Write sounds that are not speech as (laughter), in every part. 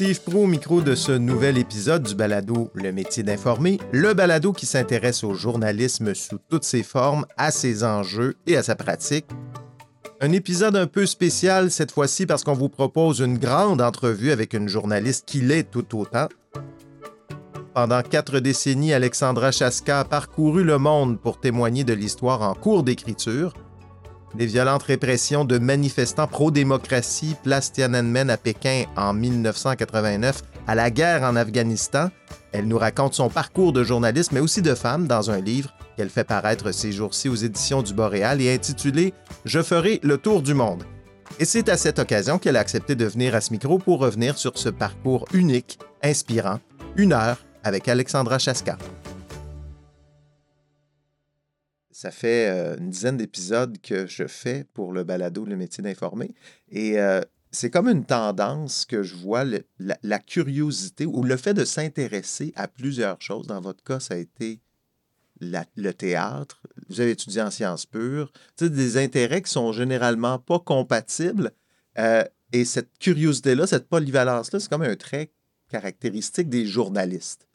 Steve Pro au micro de ce nouvel épisode du balado Le métier d'informer, le balado qui s'intéresse au journalisme sous toutes ses formes, à ses enjeux et à sa pratique. Un épisode un peu spécial cette fois-ci parce qu'on vous propose une grande entrevue avec une journaliste qui l'est tout autant. Pendant quatre décennies, Alexandra Chaska a parcouru le monde pour témoigner de l'histoire en cours d'écriture les violentes répressions de manifestants pro-démocratie placent Tiananmen à Pékin en 1989 à la guerre en Afghanistan. Elle nous raconte son parcours de journaliste, mais aussi de femme, dans un livre qu'elle fait paraître ces jours-ci aux éditions du Boréal et intitulé Je ferai le tour du monde. Et c'est à cette occasion qu'elle a accepté de venir à ce micro pour revenir sur ce parcours unique, inspirant, une heure avec Alexandra Chaska. Ça fait euh, une dizaine d'épisodes que je fais pour le balado Le métier d'informer. Et euh, c'est comme une tendance que je vois, la, curiosité ou le fait de s'intéresser à plusieurs choses. Dans votre cas, ça a été le théâtre. Vous avez étudié en sciences pures. des intérêts qui sont généralement pas compatibles. Euh, et cette curiosité-là, cette polyvalence-là, c'est comme un trait caractéristique des journalistes.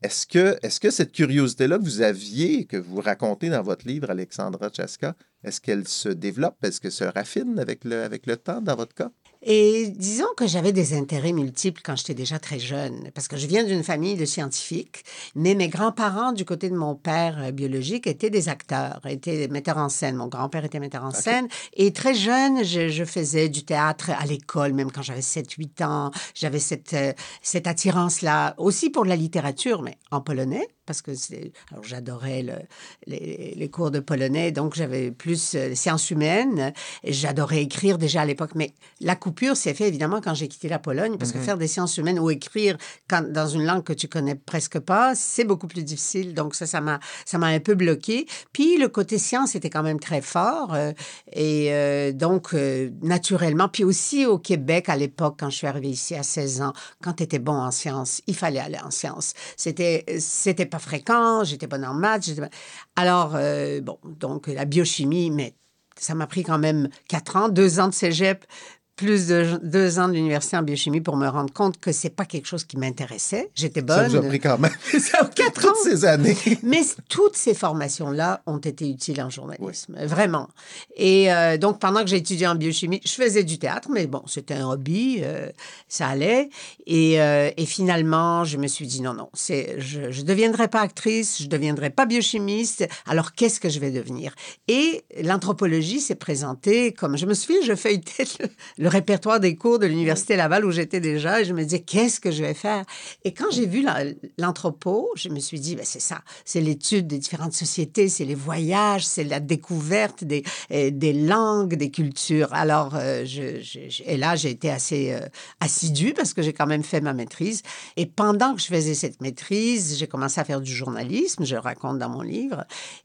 Est-ce que, cette curiosité-là que vous aviez, que vous racontez dans votre livre, Alexandra Chaska, est-ce qu'elle se développe, est-ce qu'elle se raffine avec le, avec le temps dans votre cas? Et disons que j'avais des intérêts multiples quand j'étais déjà très jeune, parce que je viens d'une famille de scientifiques, mais mes grands-parents, du côté de mon père euh, biologique, étaient des acteurs, étaient metteurs en scène. Mon grand-père était metteur en scène. Et très jeune, je, faisais du théâtre à l'école, même quand j'avais 7-8 ans. J'avais cette, euh, cette attirance-là, aussi pour la littérature, mais en polonais parce que alors j'adorais le, les, cours de polonais, donc j'avais plus euh, sciences humaines. J'adorais écrire déjà à l'époque, mais la coupure s'est faite évidemment quand j'ai quitté la Pologne, parce que mhm. faire des sciences humaines ou écrire quand, dans une langue que tu connais presque pas, c'est beaucoup plus difficile. Donc ça, ça m'a, ça m'a un peu bloqué. Puis le côté science était quand même très fort, euh, et euh, donc naturellement. Puis aussi au Québec à l'époque, quand je suis arrivée ici à 16 ans, quand tu étais bon en sciences, il fallait aller en sciences. C'était, c'était pas fréquent, j'étais bonne en maths. Alors, euh, bon, donc la biochimie, mais ça m'a pris quand même quatre ans, deux ans de cégep, plus de deux ans d'université en biochimie pour me rendre compte que c'est pas quelque chose qui m'intéressait. J'étais bonne. Ça vous a pris quand même (laughs) quatre toutes ces années. Mais toutes ces formations-là ont été utiles en journalisme, vraiment. Et euh, donc, pendant que j'ai étudié en biochimie, je faisais du théâtre, mais bon, c'était un hobby, euh, ça allait. Et, euh, et, finalement, je me suis dit, non, non, c'est, je ne deviendrai pas actrice, je ne deviendrai pas biochimiste, alors qu'est-ce que je vais devenir? Et l'anthropologie s'est présentée comme, je me souviens, je feuilletais le le répertoire des cours de l'Université Laval où j'étais déjà et je me disais, qu'est-ce que je vais faire? Et quand j'ai vu l'entrepôt, je me suis dit, ben, c'est ça, c'est l'étude des différentes sociétés, c'est les voyages, c'est la découverte des, euh, des langues, des cultures. Alors, euh, je, et là, j'ai été assez euh, assidue parce que j'ai quand même fait ma maîtrise. Et pendant que je faisais cette maîtrise, j'ai commencé à faire du journalisme, je raconte dans mon livre,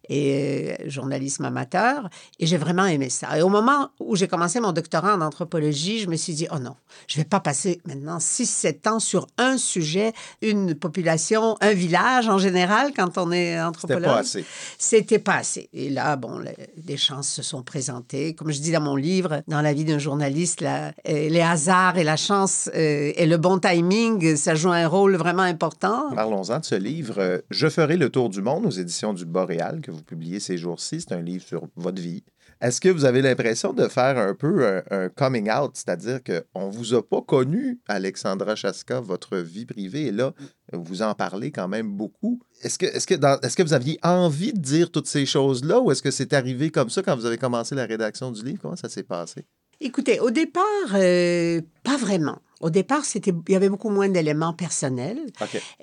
et journalisme amateur, et j'ai vraiment aimé ça. Et au moment où j'ai commencé mon doctorat en anthropologie, je me suis dit, oh non, je vais pas passer maintenant 6-7 ans sur un sujet, une population, un village en général, quand on est anthropologue. C'était pas assez. C'était pas assez. Et là, bon, des chances se sont présentées. Comme je dis dans mon livre, dans la vie d'un journaliste, euh, les hasards et la chance euh, et le bon timing, ça joue un rôle vraiment important. Parlons-en de ce livre. Euh, je ferai le tour du monde aux éditions du Boréal que vous publiez ces jours-ci. C'est un livre sur votre vie, est-ce que vous avez l'impression de faire un peu un, coming out, c'est-à-dire qu'on ne vous a pas connu, Alexandra Chaska, votre vie privée, et là, vous en parlez quand même beaucoup. Est-ce que, est que, est que vous aviez envie de dire toutes ces choses-là ou est-ce que c'est arrivé comme ça quand vous avez commencé la rédaction du livre? Comment ça s'est passé? Écoutez, au départ, euh, pas vraiment. Au départ, c'était, il y avait beaucoup moins d'éléments personnels.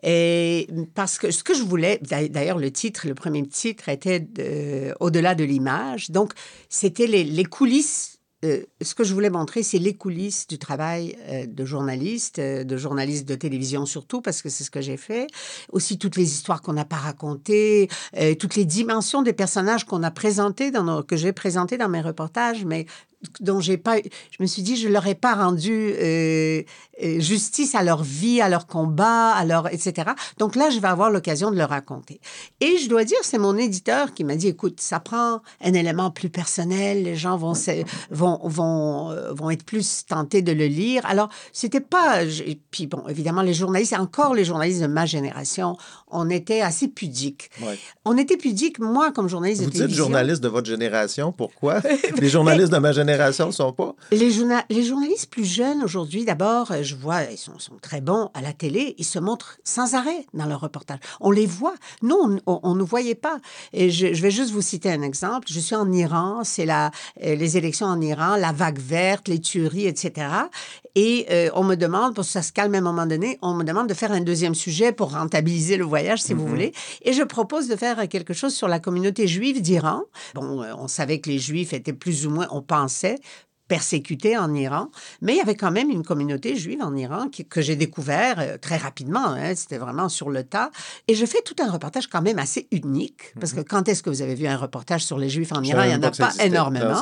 Et parce que ce que je voulais, d'ailleurs, le titre, le premier titre était Au-delà de l'image. Donc, c'était les, coulisses euh, ce que je voulais montrer, c'est les coulisses du travail euh, de journaliste, euh, de journaliste de télévision surtout, parce que c'est ce que j'ai fait. Aussi toutes les histoires qu'on n'a pas racontées, toutes les dimensions des personnages qu'on a présentés, dans que j'ai présentées dans mes reportages, mais dont j'ai pas, je me suis dit, je leur ai pas rendu euh, euh, justice à leur vie, à leur combat, à leur, etc. Donc là, je vais avoir l'occasion de le raconter. Et je dois dire, c'est mon éditeur qui m'a dit, écoute, ça prend un élément plus personnel, les gens vont, vont, vont, euh, vont être plus tentés de le lire. Alors, c'était pas, et puis bon, évidemment, les journalistes, encore les journalistes de ma génération, on était assez pudiques. On était pudiques, moi, comme journaliste Vous de télévision. Vous dites journaliste de votre génération, pourquoi? (laughs) les journalistes de ma génération ne sont pas? Les, les journalistes plus jeunes aujourd'hui, d'abord, je vois, ils sont, sont, très bons à la télé, ils se montrent sans arrêt dans leurs reportages. On les voit. Nous, on ne voyait pas. Et je, je, vais juste vous citer un exemple. Je suis en Iran, c'est euh, les élections en Iran, la vague verte, les tueries, etc. Et euh, on me demande, pour que ça se calme à un moment donné, on me demande de faire un deuxième sujet pour rentabiliser le voyage, si vous mhm. voulez. Et je propose de faire quelque chose sur la communauté juive d'Iran. Bon, euh, on savait que les Juifs étaient plus ou moins, on persécutés en Iran, mais il y avait quand même une communauté juive en Iran que j'ai découvert euh, très rapidement. Hein, C'était vraiment sur le tas. Et je fais tout un reportage quand même assez unique, parce que mhm. quand est-ce que vous avez vu un reportage sur les Juifs en Iran? Il n'y en a pas énormément.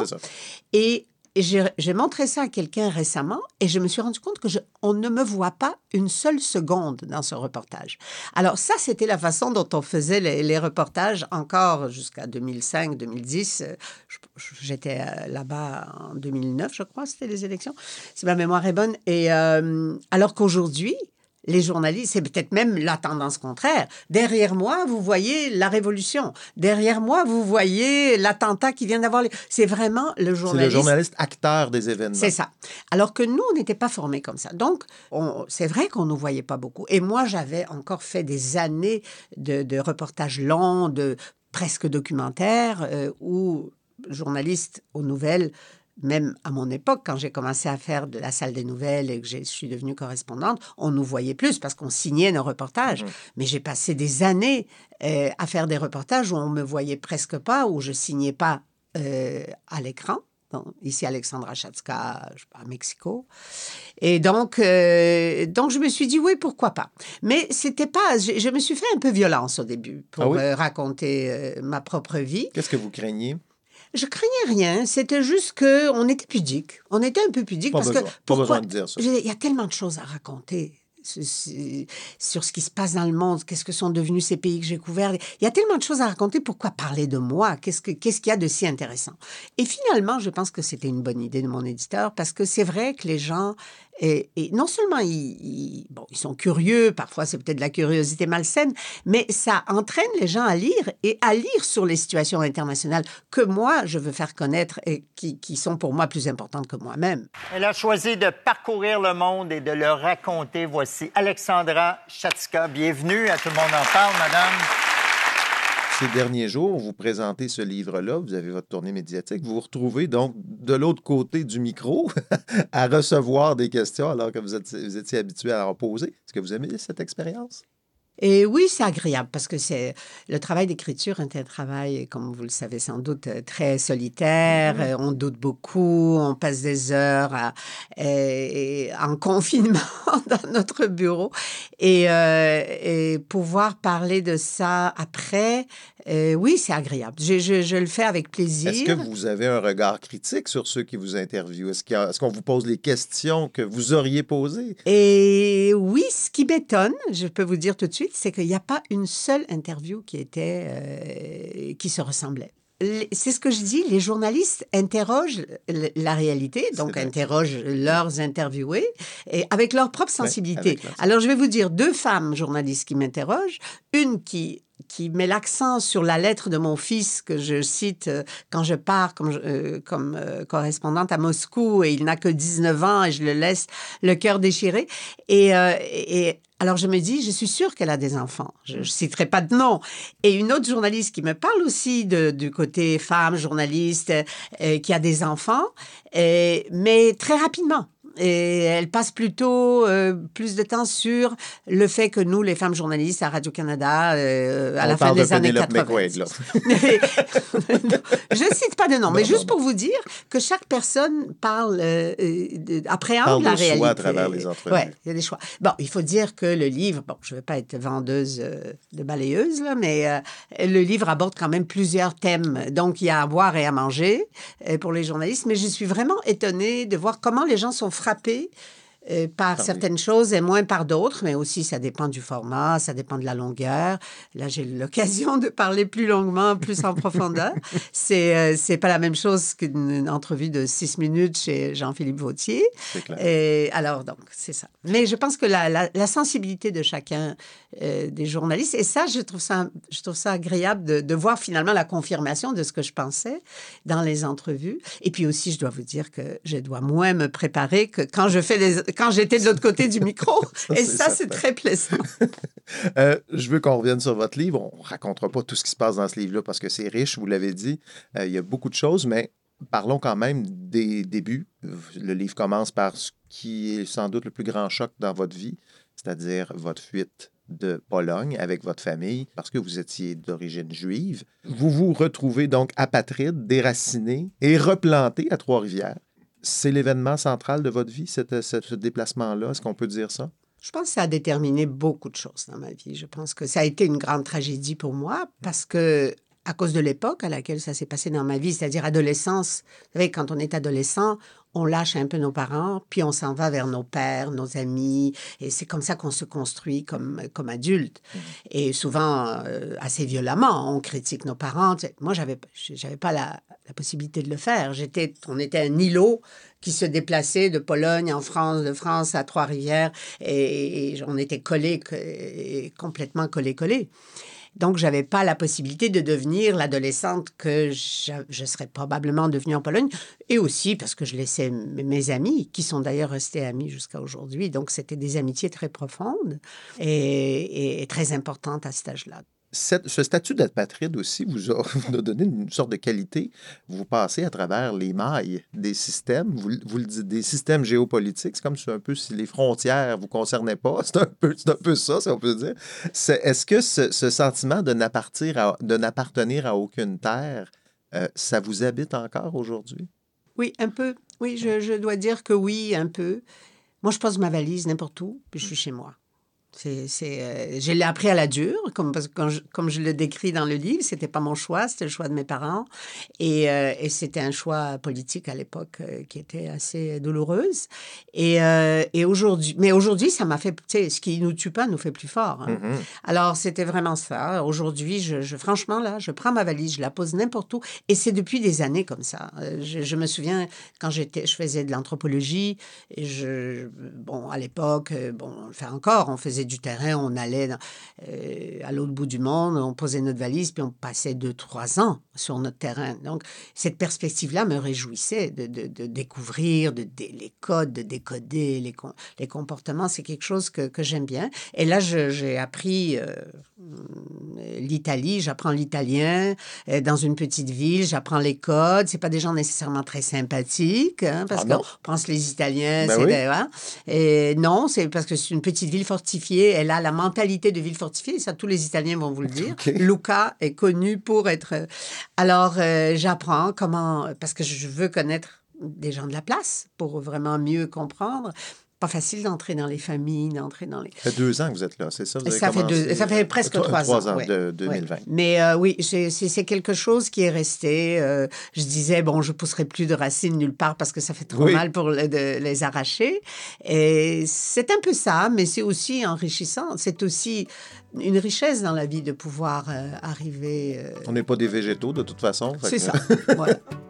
et j'ai montré ça à quelqu'un récemment et je me suis rendu compte que on ne me voit pas une seule seconde dans ce reportage. Alors ça, c'était la façon dont on faisait les, reportages encore jusqu'à 2005-2010. J'étais euh, là-bas en 2009, je crois, c'était les élections, si ma mémoire est bonne. Et euh, alors qu'aujourd'hui, les journalistes, c'est peut-être même la tendance contraire. Derrière moi, vous voyez la révolution. Derrière moi, vous voyez l'attentat qui vient d'avoir. C'est vraiment le journaliste. C'est le journaliste acteur des événements. C'est ça. Alors que nous, on n'était pas formés comme ça. Donc, c'est vrai qu'on ne voyait pas beaucoup. Et moi, j'avais encore fait des années de, reportages longs, de presque documentaires, euh, où journalistes aux nouvelles même à mon époque, quand j'ai commencé à faire de la salle des nouvelles et que je suis devenue correspondante, on nous voyait plus parce qu'on signait nos reportages. Mmh. Mais j'ai passé des années euh, à faire des reportages où on me voyait presque pas, où je signais pas euh, à l'écran. ici, Alexandra Chatska, à Mexico. Et donc, euh, donc, je me suis dit, oui, pourquoi pas. Mais c'était pas... Je, me suis fait un peu violence au début pour ah raconter ma propre vie. Qu'est-ce que vous craignez? Je craignais rien. C'était juste que on était pudique. On était un peu pudique parce que. Besoin dire ça. Il y a tellement de choses à raconter sur ce qui se passe dans le monde, qu'est-ce que sont devenus ces pays que j'ai couverts. Il y a tellement de choses à raconter, pourquoi parler de moi? Qu'est-ce qu'il ce qu'il y a de si intéressant? Et finalement, je pense que c'était une bonne idée de mon éditeur, parce que c'est vrai que les gens et, non seulement ils, sont curieux, parfois c'est peut-être de la curiosité malsaine, mais ça entraîne les gens à lire et à lire sur les situations internationales que moi, je veux faire connaître et qui, qui sont pour moi plus importantes que moi-même. Elle a choisi de parcourir le monde et de le raconter. Voici Alexandra Chatska. Bienvenue à Tout le monde en parle, madame ces derniers jours, vous présentez ce livre-là, vous avez votre tournée médiatique, vous vous retrouvez donc de l'autre côté du micro (laughs) à recevoir des questions alors que vous, étiez habitué à en poser. Est-ce que vous aimez cette expérience? Et oui, c'est agréable parce que c'est le travail d'écriture est un travail, comme vous le savez sans doute, euh, très solitaire. Mm-hmm. Euh, on doute beaucoup, on passe des heures en (laughs) confinement dans notre bureau. Et, euh, et, pouvoir parler de ça après, oui, c'est agréable. Je, je, je, le fais avec plaisir. Est-ce que vous avez un regard critique sur ceux qui vous interviewent? Est-ce qu'on vous pose les questions que vous auriez posées? Et oui, ce qui m'étonne, je peux vous dire tout de suite, c'est qu'il n'y a pas une seule interview qui était euh, qui se ressemblait. C'est ce que je dis, les journalistes interrogent la réalité, donc interrogent leurs interviewés et avec leur propre sensibilité. Alors je vais vous dire deux femmes journalistes qui m'interrogent, une qui qui met l'accent sur la lettre de mon fils que je cite euh, quand je pars comme, euh, comme correspondante à Moscou et il n'a que 19 ans et je le laisse le cœur déchiré. Et, et alors je me dis, je suis sûre qu'elle a des enfants. Je ne citerai pas de nom. Et une autre journaliste qui me parle aussi de, du côté femme, journaliste, euh, qui a des enfants, euh, mais très rapidement. Et elle passe plutôt euh, plus de temps sur le fait que nous, les femmes journalistes à Radio-Canada, euh, à On la fin de des années Penelope 80. McQuaid, là. (laughs) je cite pas de nom, mais Non, juste non, pour vous dire que chaque personne parle, euh, de- appréhende Parle la réalité. à travers les entrevues. Il y a des choix. Bon, il faut dire que le livre, bon, je ne vais pas être vendeuse de balayeuse, là, mais le livre aborde quand même plusieurs thèmes. Donc, il y a à boire et à manger pour les journalistes, mais je suis vraiment étonnée de voir comment les gens sont frappés euh, par certaines choses et moins par d'autres, mais aussi ça dépend du format, ça dépend de la longueur. Là, j'ai l'occasion de parler plus longuement, plus en profondeur. (laughs) C'est euh, c'est pas la même chose qu'une entrevue de six minutes chez Jean-Philippe Vautier. Clair. Et alors, donc, c'est ça. Mais je pense que la, la- la sensibilité de chacun euh, des journalistes, et ça, je trouve ça, je trouve ça agréable de, de voir finalement la confirmation de ce que je pensais dans les entrevues. Et puis aussi, je dois vous dire que je dois moins me préparer que quand je fais des, quand j'étais de l'autre côté du micro. (laughs) Ça, et ça, c'est très plaisant. (laughs) Euh, je veux qu'on revienne sur votre livre. On ne racontera pas tout ce qui se passe dans ce livre-là parce que c'est riche, vous l'avez dit. Euh, il y a beaucoup de choses, mais parlons quand même des débuts. Le livre commence par ce qui est sans doute le plus grand choc dans votre vie, c'est-à-dire votre fuite de Pologne avec votre famille parce que vous étiez d'origine juive. Vous vous retrouvez donc apatride, déraciné et replanté à Trois-Rivières. C'est l'événement central de votre vie, cette- ce- ce déplacement-là? Est-ce qu'on peut dire ça? Je pense que ça a déterminé beaucoup de choses dans ma vie. Je pense que ça a été une grande tragédie pour moi parce que, à cause de l'époque à laquelle ça s'est passé dans ma vie, c'est-à-dire adolescence, vous savez, quand on est adolescent, on lâche un peu nos parents, puis on s'en va vers nos pères, nos amis, et c'est comme ça qu'on se construit comme, comme adulte. Et souvent, euh, assez violemment, on critique nos parents. Moi, j'avais, j'avais pas la, la possibilité de le faire. J'étais, on était un îlot qui se déplaçait de Pologne en France, de France à Trois-Rivières, et, et on était collés, et complètement collés-collés. Donc, je n'avais pas la possibilité de devenir l'adolescente que je, serais probablement devenue en Pologne. Et aussi parce que je laissais mes amis, qui sont d'ailleurs restés amis jusqu'à aujourd'hui. Donc, c'était des amitiés très profondes et très importantes à cet âge-là. Ce statut d'apatride aussi (laughs) vous a, donné une sorte de qualité. Vous passez à travers les mailles des systèmes, vous, vous le dites, des systèmes géopolitiques. C'est comme si un peu si les frontières vous concernaient pas. (laughs) C'est un peu, ça, si on peut dire. Est-ce que ce, sentiment de n'appartenir à, de n'appartenir à aucune terre, euh, ça vous habite encore aujourd'hui? Oui, un peu. Oui, je, je dois dire que oui, un peu. Moi, je pose ma valise n'importe où, puis je suis chez moi. C'est, c'est, euh, je l'ai appris à la dure, comme, parce que quand je- comme je le décris dans le livre, c'était pas mon choix, c'était le choix de mes parents. Et, euh, et c'était un choix politique à l'époque euh, qui était assez douloureuse. Et, euh, et aujourd'hui, mais aujourd'hui, ça m'a fait, ce qui nous tue pas nous fait plus fort. hein. Mhm. Alors, c'était vraiment ça. Aujourd'hui, je, je- franchement, là, je prends ma valise, je la pose n'importe où. Et c'est depuis des années comme ça. Je, je me souviens, quand j'étais, je faisais de l'anthropologie, et je, bon, à l'époque, bon, fait encore, on faisait du terrain, on allait euh, à l'autre bout du monde, on posait notre valise, puis on passait deux, trois ans sur notre terrain. Donc, cette perspective-là me réjouissait de, de- de découvrir de, les codes, de décoder les, les comportements. C'est quelque chose que, que j'aime bien. Et là, j'ai appris euh, l'Italie, j'apprends l'italien euh, dans une petite ville, j'apprends les codes. C'est pas des gens nécessairement très sympathiques, hein, parce Ah qu'on pense les Italiens, Ben c'est oui. hein. Et non, c'est parce que c'est une petite ville fortifiée. Elle a la mentalité de ville fortifiée. Ça, tous les Italiens vont vous le dire. (laughs) Luca est connu pour être. euh, Alors, euh, j'apprends comment, parce que je veux connaître des gens de la place pour vraiment mieux comprendre. Pas facile d'entrer dans les familles, d'entrer dans les. Ça fait deux ans que vous êtes là, c'est ça? Vous avez Ça fait, deux- ça fait presque trois- trois, trois ans. ans ouais. de 2020. Ouais. Mais euh, oui, c'est quelque chose qui est resté. euh, je disais, bon, je pousserai plus de racines nulle part parce que ça fait trop Oui. mal pour le- de les arracher. Et c'est un peu ça, mais c'est aussi enrichissant. C'est aussi une richesse dans la vie de pouvoir euh, arriver. On n'est pas des végétaux de toute façon. c'est ça. voilà. (laughs)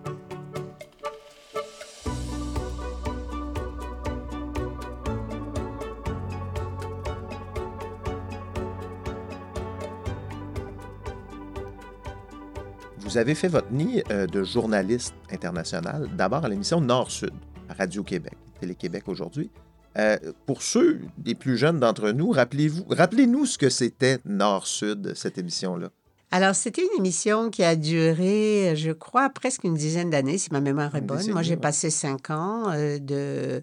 Vous avez fait votre nid euh, de journaliste international, d'abord à l'émission Nord-Sud, à Radio-Québec, Télé-Québec aujourd'hui. Euh, pour ceux des plus jeunes d'entre nous, rappelez-vous, rappelez-nous ce que c'était Nord-Sud, cette émission-là. Alors, c'était une émission qui a duré, je crois, presque une dizaine d'années, si ma mémoire est bonne. Moi, j'ai ouais. passé cinq ans euh, de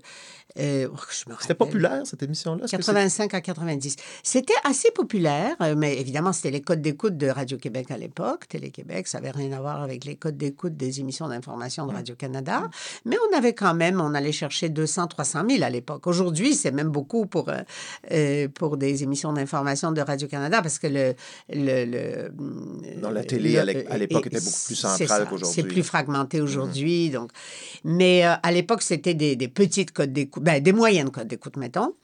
Euh, oh, C'était populaire, cette émission-là? Est-ce que c'est- 85 à 90. C'était assez populaire, euh, mais évidemment, c'était les codes d'écoute de Radio-Québec à l'époque. Télé-Québec, ça n'avait rien à voir avec les codes d'écoute des émissions d'information de Radio-Canada. Mais on avait quand même, on allait chercher 200, 300 000 à l'époque. Aujourd'hui, c'est même beaucoup pour, euh, pour des émissions d'information de Radio-Canada parce que le... le, le Non, la télé, le- à l'é- à l'époque, était beaucoup plus centrale qu'aujourd'hui. C'est plus fragmenté aujourd'hui. donc. Mais euh, à l'époque, c'était des, des petites codes d'écoute, ben, des moyennes codes d'écoute, mettons.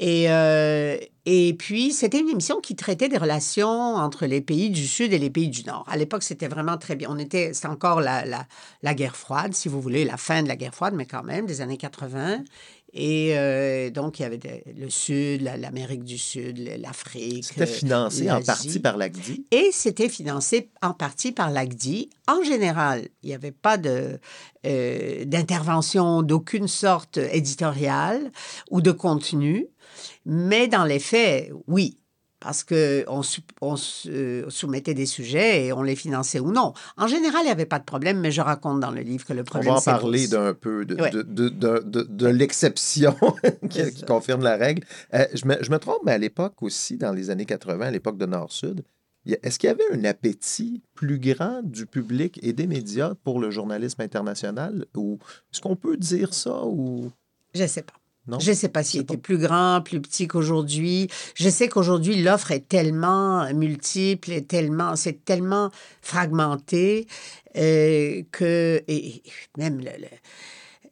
Et, euh, et puis, c'était une émission qui traitait des relations entre les pays du Sud et les pays du Nord. À l'époque, c'était vraiment très bien. On était, c'était encore la, la, la guerre froide, si vous voulez, la fin de la guerre froide, mais quand même, des années 80. Et euh, donc, il y avait le Sud, la- l'Amérique du Sud, l'Afrique. C'était euh, financé en partie par l'ACDI. Et c'était financé en partie par l'ACDI. En général, il n'y avait pas de, euh, d'intervention d'aucune sorte éditoriale ou de contenu, mais dans les faits, oui. Parce qu'on on se- soumettait des sujets et on les finançait ou non. En général, il n'y avait pas de problème, mais je raconte dans le livre que le On problème, va en parler d'un peu de, Ouais. de, de, de- l'exception (laughs) qui, confirme la règle. Euh, je, me, je me trompe, mais à l'époque aussi, dans les années 80, à l'époque de Nord-Sud, est-ce qu'il y avait un appétit plus grand du public et des médias pour le journalisme international? Ou est-ce qu'on peut dire ça? Ou... Je ne sais pas. Non? Je ne sais pas s'il était pas- plus grand, plus petit qu'aujourd'hui. Je sais qu'aujourd'hui, l'offre est tellement multiple, et tellement, c'est tellement fragmenté euh, que, et, et même le- le-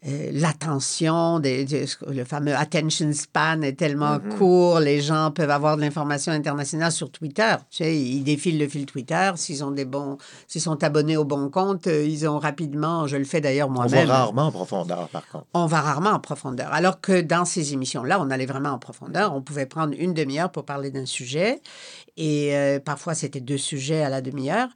euh, l'attention, des- des- le fameux attention span est tellement Mhm. court, les gens peuvent avoir de l'information internationale sur Twitter. Tu sais, ils défilent le fil Twitter, s'ils ont des bons, s'ils sont abonnés au bon compte, euh, ils ont rapidement, je le fais d'ailleurs On va moi-même rarement en profondeur, par contre. on va rarement en profondeur. Alors que dans ces émissions-là, on allait vraiment en profondeur. On pouvait prendre une demi-heure pour parler d'un sujet. Et euh, parfois, c'était deux sujets à la demi-heure.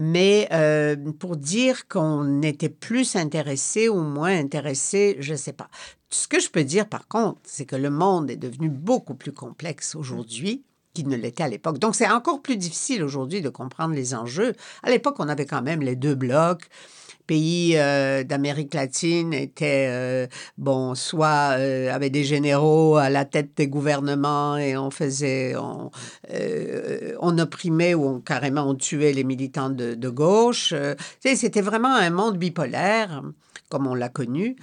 Mais euh, pour dire qu'on était plus intéressé ou moins intéressé, je ne sais pas. Ce que je peux dire, par contre, c'est que le monde est devenu beaucoup plus complexe aujourd'hui qu'il ne l'était à l'époque. Donc, c'est encore plus difficile aujourd'hui de comprendre les enjeux. À l'époque, on avait quand même les deux blocs pays euh, d'Amérique latine étaient, euh, bon, soit euh, avaient des généraux à la tête des gouvernements et on faisait, on, on opprimait ou on, carrément on tuait les militants de, de gauche. C'était vraiment un monde bipolaire, comme on l'a connu.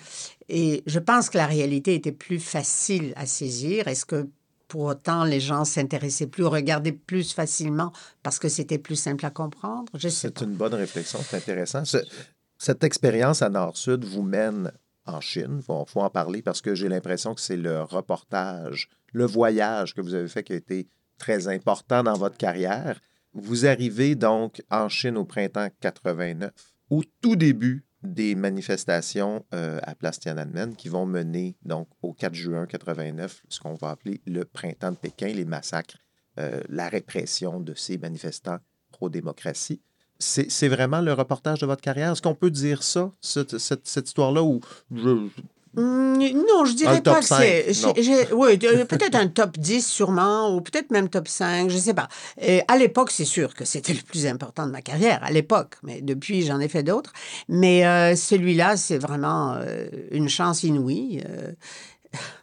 Et je pense que la réalité était plus facile à saisir. Est-ce que pour autant, les gens s'intéressaient plus, regardaient plus facilement parce que c'était plus simple à comprendre? C'est une bonne réflexion, c'est intéressant. Ce- cette expérience à Nord-Sud vous mène en Chine. Il faut, faut en parler parce que j'ai l'impression que c'est le reportage, le voyage que vous avez fait qui a été très important dans votre carrière. Vous arrivez donc en Chine au printemps 89, au tout début des manifestations euh, à Place Tiananmen qui vont mener donc au 4 juin 89 ce qu'on va appeler le printemps de Pékin, les massacres, euh, la répression de ces manifestants pro-démocratie. C'est vraiment le reportage de votre carrière? Est-ce qu'on peut dire ça, cette, cette- cette histoire-là, où je- Hmm, non, je dirais pas que c'est. 5, non. j'ai- j'ai- Oui, euh, peut-être un top 10 sûrement, ou peut-être même top 5, je sais pas. Euh, à l'époque, c'est sûr que c'était le plus important de ma carrière, à l'époque, mais depuis, j'en ai fait d'autres. Mais euh, celui-là, c'est vraiment euh, une chance inouïe. euh,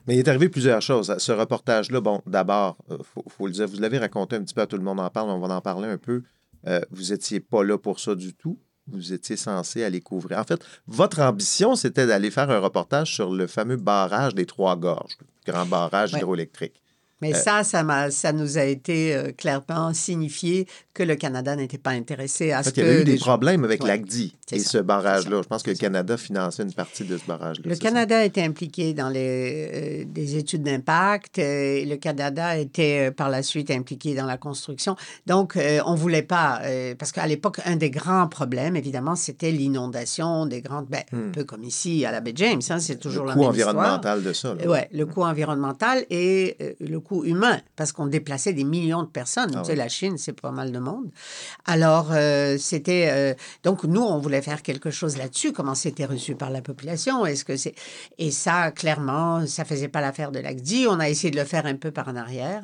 Mais il est arrivé plusieurs choses. Ce reportage-là, bon, d'abord, il faut, faut le dire, vous l'avez raconté un petit peu à tout le monde en parle, on va en parler un peu. Euh, vous n'étiez pas là pour ça du tout. Vous étiez censé aller couvrir. En fait, votre ambition, c'était d'aller faire un reportage sur le fameux barrage des Trois Gorges, le grand barrage Ouais. hydroélectrique. Mais Euh, ça, ça, ça nous a été euh, clairement signifié que le Canada n'était pas intéressé à ce que. il y avait eu des problèmes avec Ouais. l'ACDI et ça, ce barrage-là. Je pense que le. Canada finançait une partie de ce barrage-là. Le ça? Canada était impliqué dans les, euh, des études d'impact euh, le Canada était par la suite impliqué dans la construction. Donc, on ne voulait pas, parce qu'à l'époque, un des grands problèmes, évidemment, c'était l'inondation des grandes, ben, un peu comme ici à la baie James, hein, c'est toujours Hmm. le la coût même environnemental de ça. oui, le coût environnemental et le coût humain, parce qu'on déplaçait des millions de personnes. Ah tu sais, oui. la Chine, c'est pas mal de monde. Alors, euh, c'était... euh, donc, nous, on voulait faire quelque chose là-dessus. Comment c'était reçu par la population? Est-ce que c'est... Et ça, clairement, ça faisait pas l'affaire de l'ACDI. On a essayé de le faire un peu par en arrière.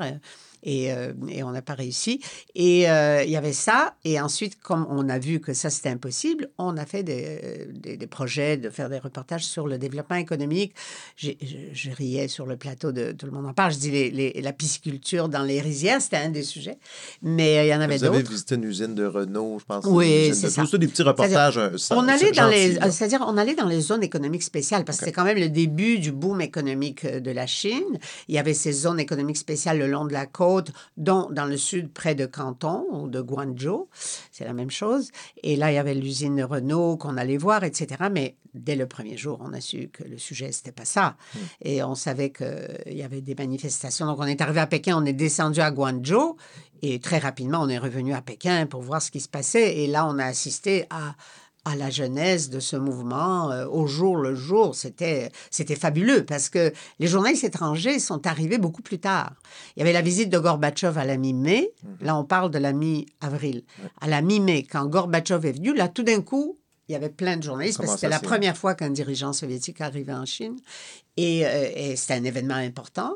Euh, Et, euh, et on n'a pas réussi. Et euh, il y avait ça. Et ensuite, comme on a vu que ça, c'était impossible, on a fait des, des, des projets de faire des reportages sur le développement économique. Je, je riais sur le plateau de Tout le monde en parle. Je dis les, les- la pisciculture dans les rizières, c'était un des sujets. Mais euh, il y en avait Vous avez d'autres. visité une usine de Renault, je pense. Oui, c'est ça. Tout ça, des petits reportages. sans- On allait dans gentils, les, là. c'est-à-dire on allait dans les zones économiques spéciales parce que c'est quand même le début du boom économique de la Chine. Il y avait ces zones économiques spéciales le long de la côte, dont dans le sud près de Canton ou de Guangzhou, c'est la même chose. Et là il y avait l'usine Renault qu'on allait voir, etc. Mais dès le premier jour, on a su que le sujet c'était pas ça, et on savait qu'il y avait des manifestations. Donc on est arrivé à Pékin, on est descendu à Guangzhou. Et très rapidement, on est revenu à Pékin pour voir ce qui se passait. Et là, on a assisté à, à la genèse de ce mouvement euh, au jour le jour. C'était, c'était fabuleux parce que les journalistes étrangers sont arrivés beaucoup plus tard. Il y avait la visite de Gorbatchev à la mi-mai. Là, on parle de la mi-avril. À la mi-mai, quand Gorbatchev est venu, là, tout d'un coup, il y avait plein de journalistes parce que c'était la première fois qu'un dirigeant soviétique arrivait en Chine. Et, euh, et c'était un événement important.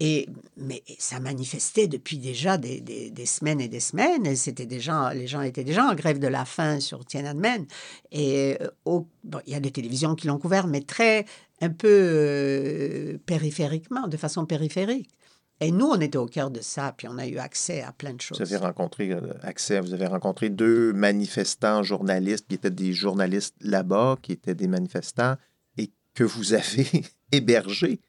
Et, mais ça manifestait depuis déjà des, des- des semaines et des semaines. Et C'était gens, les gens étaient déjà en grève de la faim sur Tiananmen. Et euh, au- bon, il y a des télévisions qui l'ont couvert, mais très, un peu euh, périphériquement, de façon périphérique. Et nous, on était au cœur de ça, puis on a eu accès à plein de choses. Vous avez rencontré euh, accès, vous avez rencontré deux manifestants journalistes qui étaient des journalistes là-bas, qui étaient des manifestants et que vous avez (laughs) hébergés.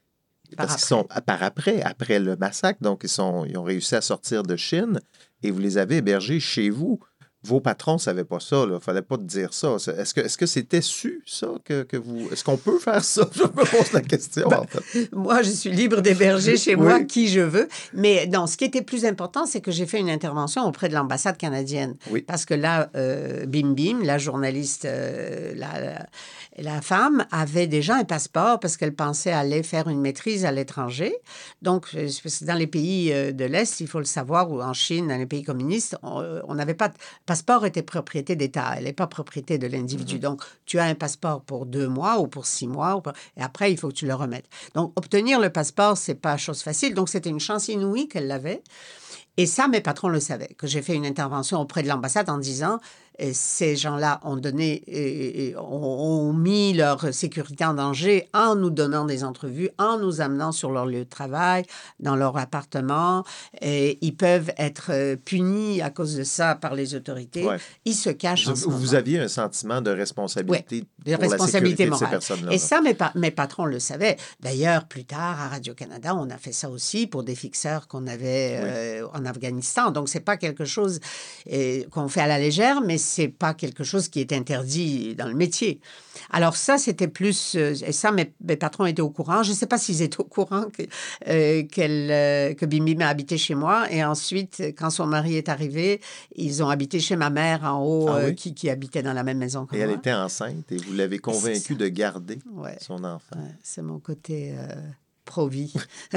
Par Parce qu'ils sont par après, après le massacre, donc ils, sont, ils ont réussi à sortir de Chine et vous les avez hébergés chez vous. Vos patrons ne savaient pas ça, il ne fallait pas te dire ça. Est-ce que est-ce que c'était su, ça, que, que vous. Est-ce qu'on peut faire ça? (laughs) Je me pose la question, Ben, en fait. Moi, je suis libre d'héberger chez Oui. moi qui je veux. Mais non, ce qui était plus important, c'est que j'ai fait une intervention auprès de l'ambassade canadienne. Oui. Parce que là, euh, Bim Bim, la journaliste, euh, la, la- femme, avait déjà un passeport parce qu'elle pensait aller faire une maîtrise à l'étranger. Donc, euh, dans les pays de l'Est, il faut le savoir, ou en Chine, dans les pays communistes, on on n'avait pas... de- passeport était propriété d'État, elle n'est pas propriété de l'individu. Donc, tu as un passeport pour deux mois ou pour six mois, et après, il faut que tu le remettes. Donc, obtenir le passeport, c'est pas chose facile. Donc, c'était une chance inouïe qu'elle l'avait. Et ça, mes patrons le savaient, que j'ai fait une intervention auprès de l'ambassade en disant ces gens-là ont donné, et, et ont, ont mis leur sécurité en danger en nous donnant des entrevues, en nous amenant sur leur lieu de travail, dans leur appartement. Et ils peuvent être euh, punis à cause de ça par les autorités. Ouais. Ils se cachent en Vous, vous aviez un sentiment de responsabilité de pour la sécurité de ces morale. personnes-là. Et ça, mes, pa- mes patrons le savaient. D'ailleurs, plus tard, à Radio-Canada, on a fait ça aussi pour des fixeurs qu'on avait euh, en Afghanistan. Donc, c'est pas quelque chose euh, qu'on fait à la légère, mais c'est pas quelque chose qui est interdit dans le métier. Alors ça, c'était plus... euh, et ça, mes, mes patrons étaient au courant. Je ne sais pas s'ils étaient au courant que, euh, euh, que Bim Bim a habité chez moi. Et ensuite, quand son mari est arrivé, ils ont habité chez ma mère en haut, Ah euh, oui? qui, qui habitait dans la même maison que Et elle moi. était enceinte et vous l'avez convaincue de garder Ouais. son enfant. Ouais, c'est mon côté euh, pro-vie. (laughs)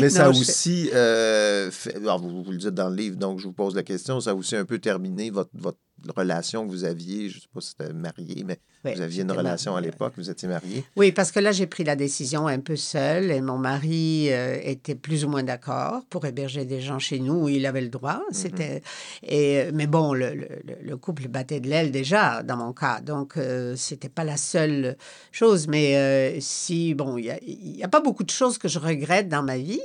Mais ça je- aussi, euh, fait- alors, vous, vous le dites dans le livre, donc je vous pose la question, ça a aussi un peu terminé votre, votre relation que vous aviez, je ne sais pas si c'était marié, mais vous aviez une relation à l'époque, vous étiez marié? Oui, parce que là, j'ai pris la décision un peu seule et mon mari euh, était plus ou moins d'accord pour héberger des gens chez nous où il avait le droit. C'était et mais bon, le, le- le- le couple battait de l'aile déjà dans mon cas, donc euh, c'était pas la seule chose. Mais euh, si bon, il y a, il y a pas beaucoup de choses que je regrette dans ma vie.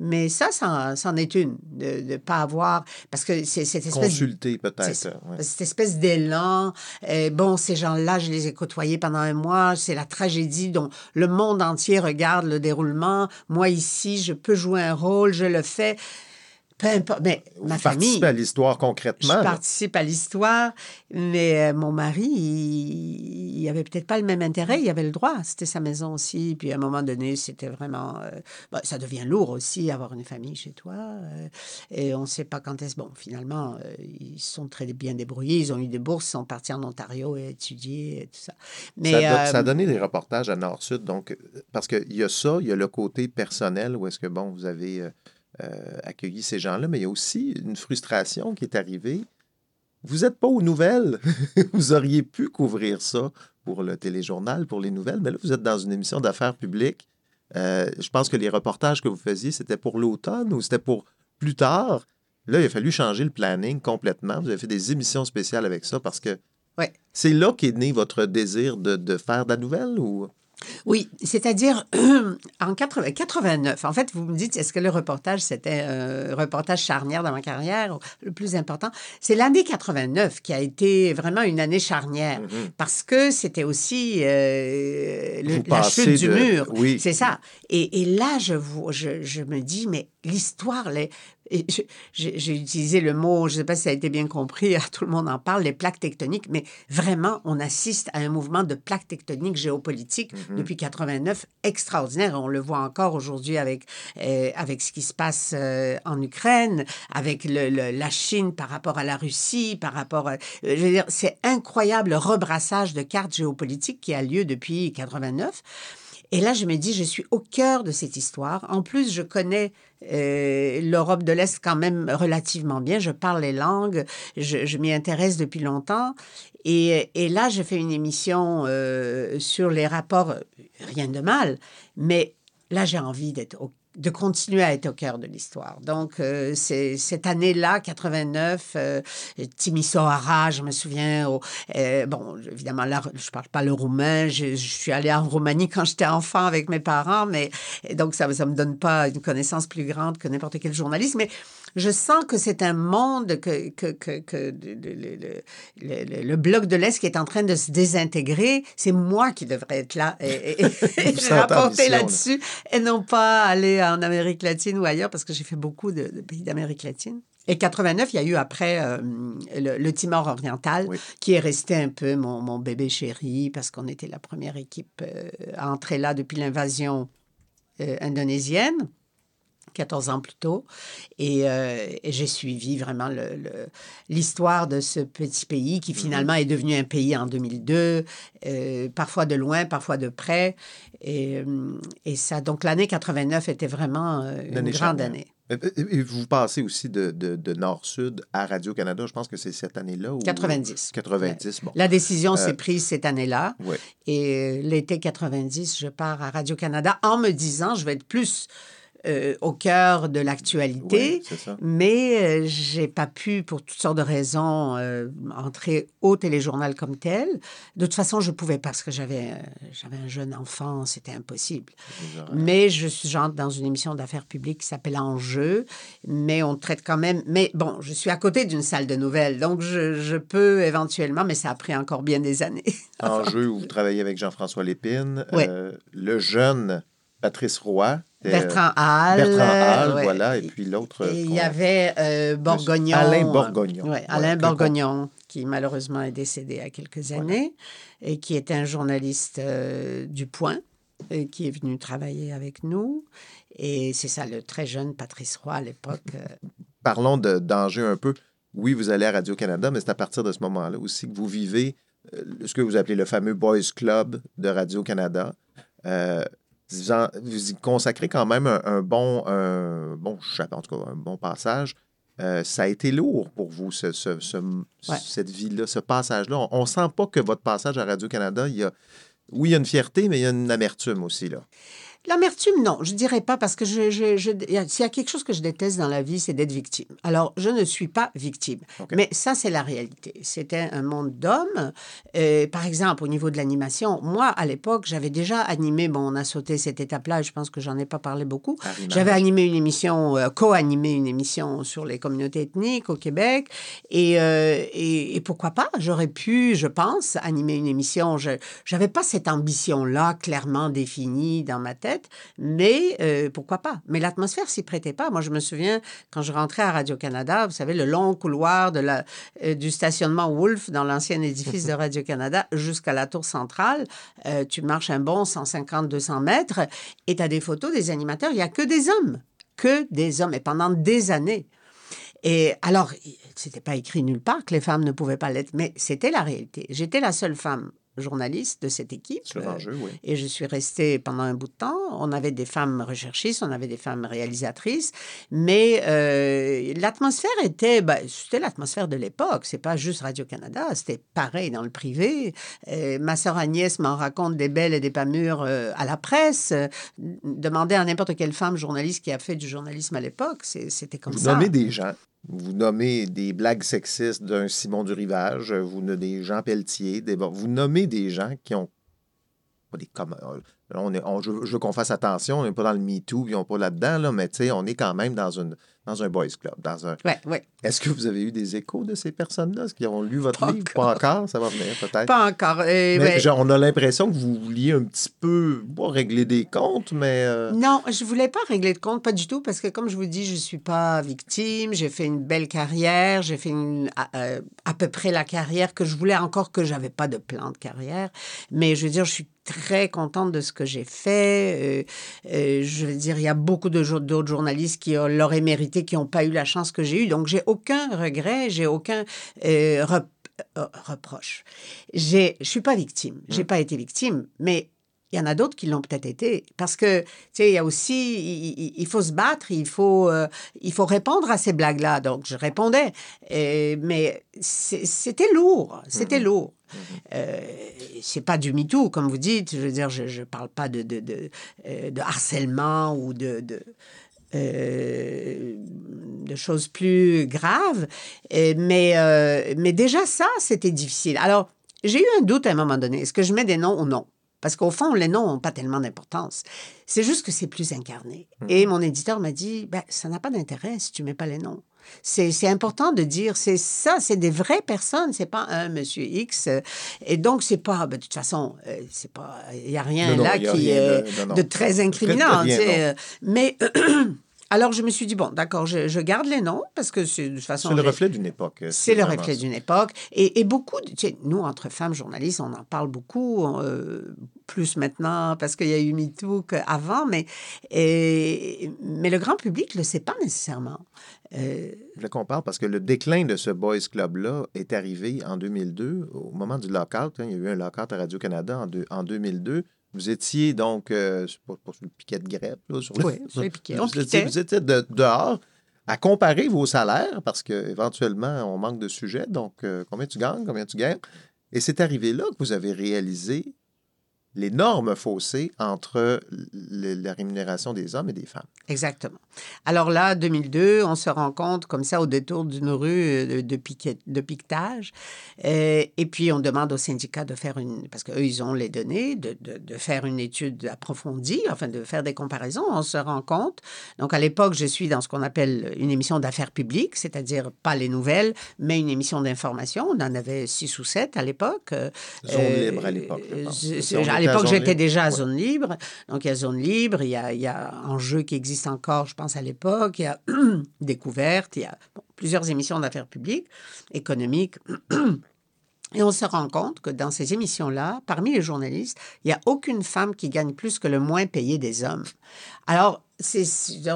Mais ça, c'en c'en est une, de ne pas avoir... Parce que c'est cette espèce Consulté C'est peut-être. ça. ouais. Cette espèce d'élan. euh, bon, ces gens-là, je les ai côtoyés pendant un mois. C'est la tragédie dont le monde entier regarde le déroulement. Moi, ici, je peux jouer un rôle, je le fais. Peu importe. Mais Vous ma participez famille. à l'histoire Je concrètement. là. participe à l'histoire, mais euh, mon mari, il, il avait peut-être pas le même intérêt. Il avait le droit. C'était sa maison aussi. Puis à un moment donné, c'était vraiment. euh, bon, ça devient lourd aussi avoir une famille chez toi. euh, et on ne sait pas quand est-ce. Bon, finalement, euh, ils sont très bien débrouillés. Ils ont eu des bourses, ils sont partis en Ontario et étudier et tout ça. Mais ça, a, don- ça a donné des reportages à Nord-Sud, donc, parce qu'il y a ça, il y a le côté personnel où est-ce que, bon, vous avez euh, accueilli ces gens-là, mais il y a aussi une frustration qui est arrivée. Vous n'êtes pas aux nouvelles. (laughs) vous auriez pu couvrir ça pour le téléjournal, pour les nouvelles, mais là, vous êtes dans une émission d'affaires publiques. Euh, je pense que les reportages que vous faisiez, c'était pour l'automne ou c'était pour plus tard? Là, il a fallu changer le planning complètement. Vous avez fait des émissions spéciales avec ça parce que Ouais. c'est là qu'est né votre désir de, de faire de la nouvelle ou... Oui, c'est-à-dire (clears throat) en 80 89. En fait, vous me dites, est-ce que le reportage, c'était un reportage charnière dans ma carrière, le plus important? C'est l'année 89 qui a été vraiment une année charnière Mhm. parce que c'était aussi euh, le- Vous la chute du mur. oui. C'est ça. Et, et là, je, vois- je, je me dis, mais l'histoire, j'ai utilisé le mot, je ne sais pas si ça a été bien compris, (laughs) tout le monde en parle, les plaques tectoniques, mais vraiment, on assiste à un mouvement de plaques tectoniques géopolitiques Mhm. depuis 89 extraordinaire. On le voit encore aujourd'hui avec, euh, avec ce qui se passe euh, en Ukraine, avec le- le- la Chine par rapport à la Russie, par rapport à... euh, je veux dire, c'est incroyable le rebrassage de cartes géopolitiques qui a lieu depuis 89. Et là, je me dis, je suis au cœur de cette histoire. En plus, je connais euh, l'Europe de l'Est quand même relativement bien. Je parle les langues, je, m'y intéresse depuis longtemps. Et, et là, je fais une émission euh, sur les rapports, rien de mal, mais là, j'ai envie d'être au- de continuer à être au cœur de l'histoire. Donc, euh, c'est cette année-là, 89, euh, Timisoara, je me souviens, au- euh, bon, évidemment, là, je parle pas le roumain, je, je suis allée en Roumanie quand j'étais enfant avec mes parents, mais donc ça ne me donne pas une connaissance plus grande que n'importe quel journaliste, mais je sens que c'est un monde que, que, que, que le, le- le- le- le- le bloc de l'Est qui est en train de se désintégrer, c'est moi qui devrais être là et, et, (laughs) et là. là-dessus et non pas aller en Amérique latine ou ailleurs parce que j'ai fait beaucoup de, de pays d'Amérique latine. Et 89, il y a eu après euh, le, le Timor oriental, Oui. qui est resté un peu mon, mon bébé chéri, parce qu'on était la première équipe euh, à entrer là depuis l'invasion euh, indonésienne. 14 ans plus tôt. Et, euh, et j'ai suivi vraiment l'histoire de ce petit pays qui finalement est devenu un pays en 2002, euh, parfois de loin, parfois de près. Et, euh, et ça, donc l'année 89 était vraiment une grande année. Et- vous passez aussi de, de- de Nord-Sud à Radio-Canada, je pense que c'est cette année-là. ou- 90. 90, bon. La décision Euh, s'est prise cette année-là. Ouais. Et l'été 90, je pars à Radio-Canada en me disant, je vais être plus euh, au cœur de l'actualité. Mais euh, j'ai pas pu, pour toutes sortes de raisons, euh, entrer au téléjournal comme tel. De toute façon, je pouvais parce que j'avais euh, j'avais un jeune enfant, c'était impossible. Mais je suis j'entre dans une émission d'affaires publiques qui s'appelle Enjeu, mais on traite quand même. Mais bon, je suis à côté d'une salle de nouvelles, donc je, je peux éventuellement, mais ça a pris encore bien des années. En jeu où vous travaillez avec Jean-François Lépine, Oui. le jeune Patrice Roy. Bertrand Hall. Bertrand Hall, ouais. voilà, et puis l'autre. Et il y avait euh, Borgognon. Alain Borgognon. Ouais, Alain Borgognon, qui malheureusement est décédé il y a quelques années et qui était un journaliste euh, du Point, euh, qui est venu travailler avec nous. Et c'est ça, le très jeune Patrice Roy à l'époque. euh, Parlons de- d'enjeux un peu. Oui, vous allez à Radio-Canada, mais c'est à partir de ce moment-là aussi que vous vivez euh, ce que vous appelez le fameux Boys Club de Radio-Canada. Euh, vous, en- vous y consacrez quand même un, un bon, un bon chapitre, en tout cas un bon passage. Euh, ça a été lourd pour vous, ce- ce- ce- Ouais. cette vie-là, ce passage-là. On ne sent pas que votre passage à Radio-Canada, il y a, oui, il y a une fierté, mais il y a une amertume aussi. Là. L'amertume, non, je dirais pas, parce que je, je, je- s'il y a quelque chose que je déteste dans la vie, c'est d'être victime. Alors, je ne suis pas victime. Mais ça, c'est la réalité. C'était un monde d'hommes. Euh, par exemple, au niveau de l'animation, moi, à l'époque, j'avais déjà animé, bon, on a sauté cette étape-là, et je pense que j'en ai pas parlé beaucoup. Arrimage. J'avais animé une émission, euh, co-animé une émission sur les communautés ethniques au Québec. Et, euh, et, et pourquoi pas? J'aurais pu, je pense, animer une émission. Je n'avais pas cette ambition-là clairement définie dans ma tête, mais euh, pourquoi pas? Mais l'atmosphère s'y prêtait pas. Moi, je me souviens, quand je rentrais à Radio-Canada, vous savez, le long couloir de la, euh, du stationnement Wolf dans l'ancien édifice de Radio-Canada jusqu'à la tour centrale, euh, tu marches un bon 150-200 mètres et tu as des photos des animateurs. Il n'y a que des hommes, que des hommes, et pendant des années. Et alors, c'était pas écrit nulle part que les femmes ne pouvaient pas l'être, mais c'était la réalité. J'étais la seule femme journaliste de cette équipe. Euh, oui. et je suis restée pendant un bout de temps. On avait des femmes recherchistes, on avait des femmes réalisatrices, mais euh, l'atmosphère était, ben, c'était l'atmosphère de l'époque. C'est pas juste Radio-Canada, c'était pareil dans le privé. Euh, ma sœur Agnès m'en raconte des belles et des pas mûres euh, à la presse. Demandez à n'importe quelle femme journaliste qui a fait du journalisme à l'époque, c'était comme Vous ça. nommez des gens. Vous nommez des blagues sexistes d'un Simon du Rivage, vous nommez des Jean Pelletier, des, vous nommez des gens qui ont des comme euh, on est, on- je, je veux qu'on fasse attention, on n'est pas dans le MeToo, puis on n'est pas là-dedans, là, mais on est quand même dans, une, dans un boys club. Dans un... Ouais, ouais. Est-ce que vous avez eu des échos de ces personnes-là? Est-ce qu'ils ont lu votre Pas livre? Pas encore, ça va venir peut-être. Pas encore. euh, Mais genre, on a l'impression que vous vouliez un petit peu, régler des comptes, mais... euh, Non, je voulais pas régler de compte, pas du tout, parce que comme je vous dis, je suis pas victime. J'ai fait une belle carrière, j'ai fait une- à, euh, à peu près la carrière que je voulais, encore que j'avais pas de plan de carrière. Mais je veux dire, je suis très contente de ce que j'ai fait. Euh, euh, je veux dire, il y a beaucoup d'autres journalistes qui l'auraient mérité, qui n'ont pas eu la chance que j'ai eue. Donc, j'ai aucun regret, j'ai aucun euh, rep- euh, reproche. Je suis pas victime. J'ai pas été victime, mais il y en a d'autres qui l'ont peut-être été. Parce que, tu sais, il y a aussi, il, faut se battre, il faut, euh, il faut répondre à ces blagues-là. Donc, je répondais. Mais c'était lourd, c'était lourd. Euh, c'est pas du MeToo, comme vous dites. Je veux dire, je ne parle pas de, de, de, euh, de harcèlement ou de, de, euh, de choses plus graves. Mais, mais déjà, ça, c'était difficile. Alors, j'ai eu un doute à un moment donné. Est-ce que je mets des noms ou non? Parce qu'au fond, les noms n'ont pas tellement d'importance. C'est juste que c'est plus incarné. Et mon éditeur m'a dit, ben, ça n'a pas d'intérêt si tu mets pas les noms. C'est important de dire, c'est ça, c'est des vraies personnes, c'est pas un monsieur X. Et donc, c'est pas, ben, de toute façon, euh, c'est pas, il n'y a rien Non, là qui rien est de- non, non. de très incriminant. euh, Mais (clears throat) alors, je me suis dit, bon, d'accord, je, je garde les noms parce que c'est de toute façon. C'est le reflet d'une époque. euh, c'est le reflet d'une époque. Et, et beaucoup, de- tu sais, nous, entre femmes journalistes, on en parle beaucoup, euh, plus maintenant parce qu'il y a eu MeToo qu'avant, mais, et- mais le grand public ne le sait pas nécessairement. Euh, Je qu'on parle parce que le déclin de ce Boys Club-là est arrivé en 2002, au moment du lockout. hein. il y a eu un lockout à Radio-Canada en 2002. Vous étiez donc, euh, c'est pas, pas sur le piquet de grève, là, sur le- Oui, sur les (laughs) piquets. On Vous étiez, vous étiez de- dehors à comparer vos salaires parce qu'éventuellement, on manque de sujets. Donc, euh, combien tu gagnes, combien tu gagnes? Et c'est arrivé là que vous avez réalisé l'énorme fossé entre le- la rémunération des hommes et des femmes. Exactement. Alors là, 2002, on se rencontre comme ça au détour d'une rue euh, de, de, piquet- de piquetage. Euh, et puis, on demande au syndicat de faire une... Parce qu'eux, ils ont les données, de, de, de faire une étude approfondie, enfin, de faire des comparaisons. On se rend compte. Donc, à l'époque, je suis dans ce qu'on appelle une émission d'affaires publiques, c'est-à-dire pas les nouvelles, mais une émission d'information. On en avait six ou sept à l'époque. Euh, Zone euh, libre à l'époque, à l'époque, zone j'étais déjà à zone libre. Donc, il y a zone libre, il y a, il y a Enjeu qui existe encore, je pense, à l'époque, il y a (clears throat) Découverte, il y a bon, plusieurs émissions d'affaires publiques, économiques. (clears throat) Et on se rend compte que dans ces émissions-là, parmi les journalistes, il n'y a aucune femme qui gagne plus que le moins payé des hommes. Alors, c'est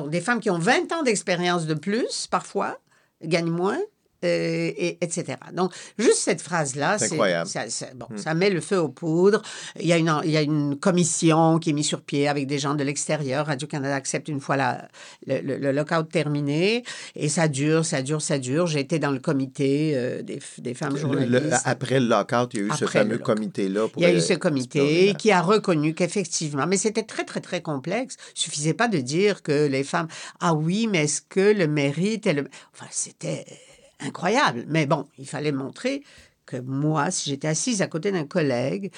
des femmes qui ont 20 ans d'expérience de plus, parfois, gagnent moins. Euh, et, etc. Donc, juste cette phrase-là, C'est ça, ça- bon, Hmm. ça met le feu aux poudres. Il y, a une, il y a une commission qui est mise sur pied avec des gens de l'extérieur. Radio-Canada accepte une fois la, le, le, le lockout terminé. Et ça dure, ça dure, ça dure. J'ai été dans le comité euh, des, des femmes journalistes. le- après le lockout, il y a eu ce Après fameux comité-là. Il y a eu euh, ce comité qui a reconnu qu'effectivement, mais c'était très, très, très complexe. Il suffisait pas de dire que les femmes, ah oui, mais est-ce que le mérite est le... Enfin, c'était incroyable. Mais bon, il fallait montrer que moi, si j'étais assise à côté d'un collègue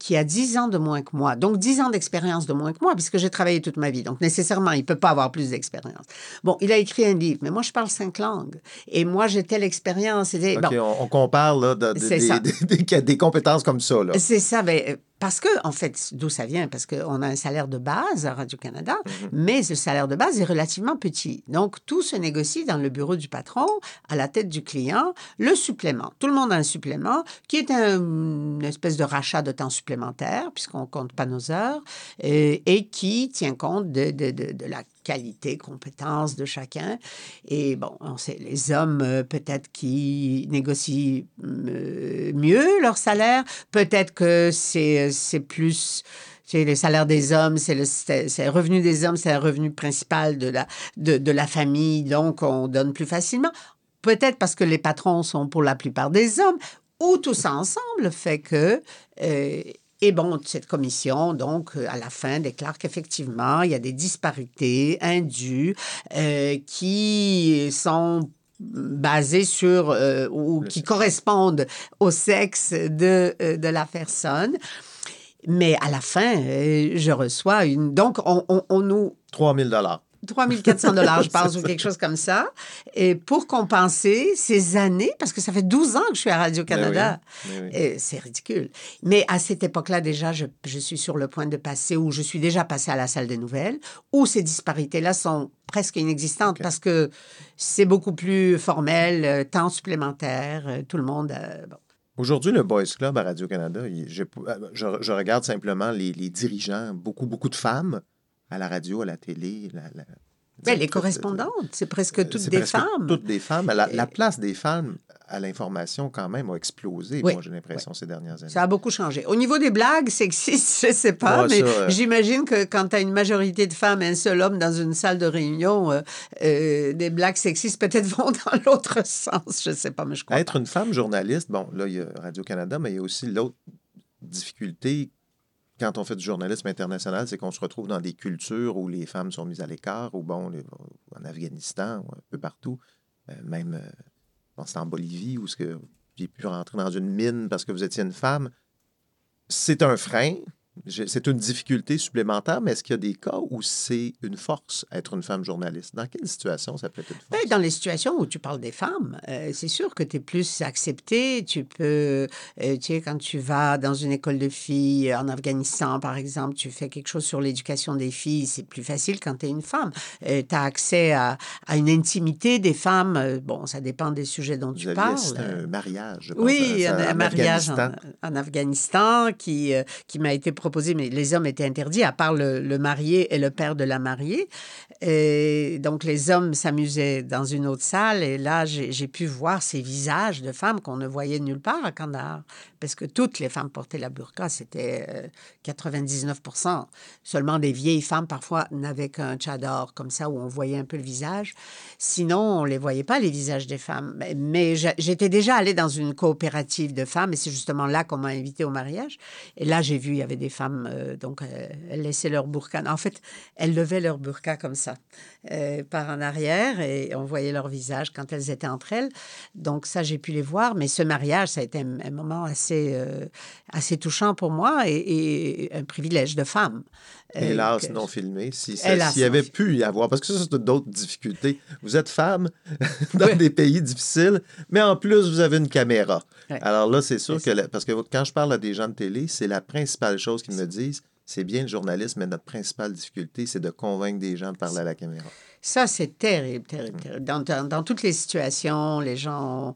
qui a 10 ans de moins que moi, donc 10 ans d'expérience de moins que moi, puisque j'ai travaillé toute ma vie, donc nécessairement, il ne peut pas avoir plus d'expérience. Bon, il a écrit un livre, mais moi, je parle cinq langues. Et moi, j'ai telle expérience. bon, on, on compare là, de- de- des, des- des- des compétences comme ça. C'est ça, ben, euh, parce que, en fait, d'où ça vient? Parce qu'on a un salaire de base à Radio-Canada, Mhm. mais ce salaire de base est relativement petit. Donc, tout se négocie dans le bureau du patron, à la tête du client, le supplément. Tout le monde a un supplément qui est un- une espèce de rachat de temps supplémentaire, puisqu'on ne compte pas nos heures, euh, et qui tient compte de, de- de- de la qualité, compétence de chacun. Et bon, on sait, les hommes, euh, peut-être qui négocient euh, mieux leur salaire. Peut-être que c'est c'est plus c'est le salaire des hommes, c'est le, c'est le revenu des hommes, c'est le revenu principal de la, de, la famille, donc on donne plus facilement. Peut-être parce que les patrons sont pour la plupart des hommes, ou tout ça ensemble fait que euh, et bon, cette commission, donc, euh, à la fin, déclare qu'effectivement, il y a des disparités indues euh, qui sont basées sur euh, ou qui correspondent au sexe de, de la personne. Mais à la fin, je reçois une... Donc, on, on, on nous 3000 dollars. 3400 dollars, je (laughs) pense, ou quelque chose comme ça. Et pour compenser ces années, parce que ça fait 12 ans que je suis à Radio-Canada. Ben oui, Et C'est ridicule. Mais à cette époque-là, déjà, je, je suis sur le point de passer, ou je suis déjà passée à la salle des nouvelles, où ces disparités-là sont presque inexistantes parce que c'est beaucoup plus formel, euh, temps supplémentaire, euh, tout le monde. euh, bon. Aujourd'hui, le Boys Club à Radio-Canada, je- je regarde simplement les, les dirigeants, beaucoup, beaucoup de femmes à la radio, à la télé. la- la- Ben, les tout- correspondantes, c'est presque toutes des presque femmes. Toutes des femmes. La, la place des femmes à l'information, quand même, a explosé, Oui, moi, j'ai l'impression, ces dernières années. Ça a beaucoup changé. Au niveau des blagues sexistes, je sais pas, Ouais, mais euh, j'imagine que quand tu as une majorité de femmes et un seul homme dans une salle de réunion, euh, euh, des blagues sexistes peut-être (laughs) vont dans l'autre sens. Je sais pas, mais je crois Être pas. une femme journaliste, bon, là, il y a Radio-Canada, mais il y a aussi l'autre difficulté quand on fait du journalisme international, c'est qu'on se retrouve dans des cultures où les femmes sont mises à l'écart, ou bon, en Afghanistan, ou un peu partout, euh, même, euh, en Bolivie, où ce que vous avez pu rentrer dans une mine parce que vous étiez une femme. C'est un frein, c'est une difficulté supplémentaire, mais est-ce qu'il y a des cas où c'est une force être une femme journaliste? Dans quelle situation ça peut être une force? Ben, dans les situations où tu parles des femmes, euh, c'est sûr que tu es plus accepté. Tu peux, euh, tu sais, quand tu vas dans une école de filles en Afghanistan, par exemple, tu fais quelque chose sur l'éducation des filles, c'est plus facile quand tu es une femme. tu as accès à, à une intimité des femmes. Euh, Bon, ça dépend des sujets dont Vous tu parles. un mariage, je pense, Oui, un, un en mariage en, Afghanistan. en Afghanistan qui, euh, qui m'a été proposé, mais les hommes étaient interdits, à part le, marié et le père de la mariée. Et donc, les hommes s'amusaient dans une autre salle, et là, j'ai pu voir ces visages de femmes qu'on ne voyait nulle part à Kandahar, parce que toutes les femmes portaient la burqa, c'était euh, 99 Seulement des vieilles femmes, parfois, n'avaient qu'un tchador, comme ça, où on voyait un peu le visage. Sinon, on ne les voyait pas, les visages des femmes. Mais, j'étais déjà allée dans une coopérative de femmes, et c'est justement là qu'on m'a invitée au mariage. Et là, j'ai vu, il y avait des femmes, euh, donc, euh, elles laissaient leur burqa. En fait, elles levaient leur burqa comme ça, euh, par en arrière, et on voyait leur visage quand elles étaient entre elles. Donc, ça, j'ai pu les voir. Mais ce mariage, ça a été un, un moment assez, assez touchant pour moi et, et un privilège de femme. Hélas, que- non filmé. Si, s'il y avait non pu y avoir, parce que ça, c'est d'autres difficultés. Vous êtes femme (laughs) dans Oui. des pays difficiles, mais en plus, vous avez une caméra. Alors là, c'est sûr que, la- parce que quand je parle à des gens de télé, c'est la principale chose qu'ils me disent. C'est bien le journalisme, mais notre principale difficulté, c'est de convaincre des gens de parler à la caméra. Ça, c'est terrible, terrible, terrible. Dans, dans- dans toutes les situations, les gens... ont-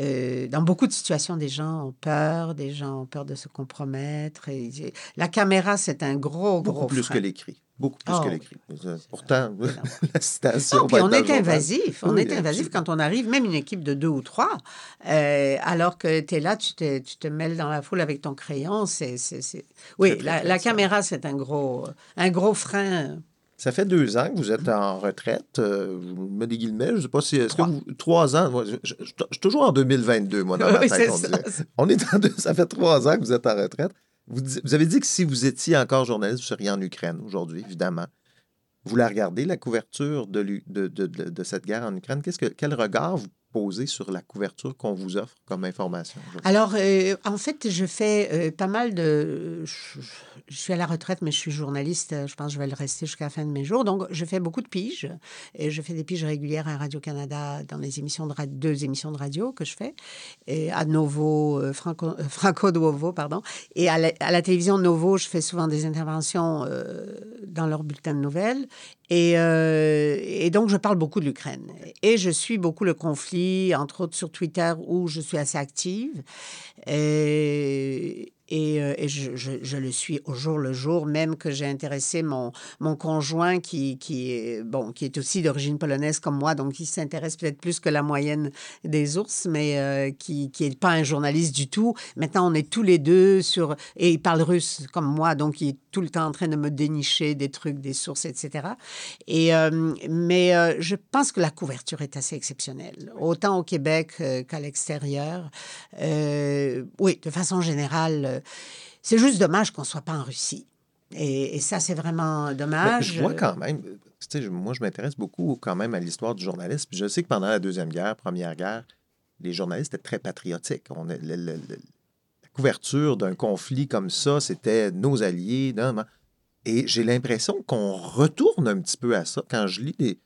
euh, dans beaucoup de situations, des gens ont peur, des gens ont peur de se compromettre. Et, la caméra, c'est un gros, Beaucoup gros plus frein. que l'écrit. Beaucoup plus Oh, que oui. l'écrit. Pourtant, (laughs) énorme. la citation. Va puis on est invasif. On Oui, est invasif absolument. quand on arrive, même une équipe de deux ou trois. Euh, alors que tu es là, tu te, tu te mêles dans la foule avec ton crayon. C'est, Oui, la, caméra, c'est un gros, un gros frein. Ça fait deux ans que vous êtes en retraite. Euh, je me des guillemets, je ne sais pas si. Est-ce que Trois. vous- trois ans. moi, je, je- je- je suis toujours en 2022, moi, dans (laughs) ma Oui, tête, on ça. On est en deux- ça fait trois ans que vous êtes en retraite. Vous, avez dit que si vous étiez encore journaliste, vous seriez en Ukraine aujourd'hui, évidemment. Vous la regardez, la couverture de cette guerre en Ukraine. Qu'est-ce que, quel regard vous posez sur la couverture qu'on vous offre comme information? Alors, euh, en fait, je fais euh, pas mal de... Je, suis à la retraite, mais je suis journaliste. euh, Je pense que je vais le rester jusqu'à la fin de mes jours. Donc, je fais beaucoup de piges. Et je fais des piges régulières à Radio-Canada dans les émissions de deux émissions de radio que je fais. Et à Novo, euh, Franco, Franco pardon. Et à la, à la télévision Novo, je fais souvent des interventions dans leur bulletin de nouvelles. Et donc, je parle beaucoup de l'Ukraine. Et je suis beaucoup le conflit, entre autres sur Twitter, où je suis assez active. Et, et, euh, et je, je, je, le suis au jour le jour, même que j'ai intéressé mon, mon conjoint qui, qui, est, bon, qui est aussi d'origine polonaise comme moi, donc il s'intéresse peut-être plus que la moyenne des ours, mais euh, qui n'est pas un journaliste du tout. Maintenant, on est tous les deux sur... Et il parle russe comme moi, donc il est tout le temps en train de me dénicher des trucs, des sources, etc. Et, euh, mais euh, je pense que la couverture est assez exceptionnelle, autant au Québec euh, qu'à l'extérieur. Oui, de façon générale, c'est juste dommage qu'on ne soit pas en Russie. Et, et ça, c'est vraiment Mais dommage. je vois quand même, moi, je m'intéresse beaucoup quand même à l'histoire du journalisme. Je sais que pendant la Deuxième Guerre, Première Guerre, les journalistes étaient très patriotiques. On, a- le- le- le- la couverture d'un conflit comme ça, c'était nos alliés. non, non. Et j'ai l'impression qu'on retourne un petit peu à ça. Quand je lis des...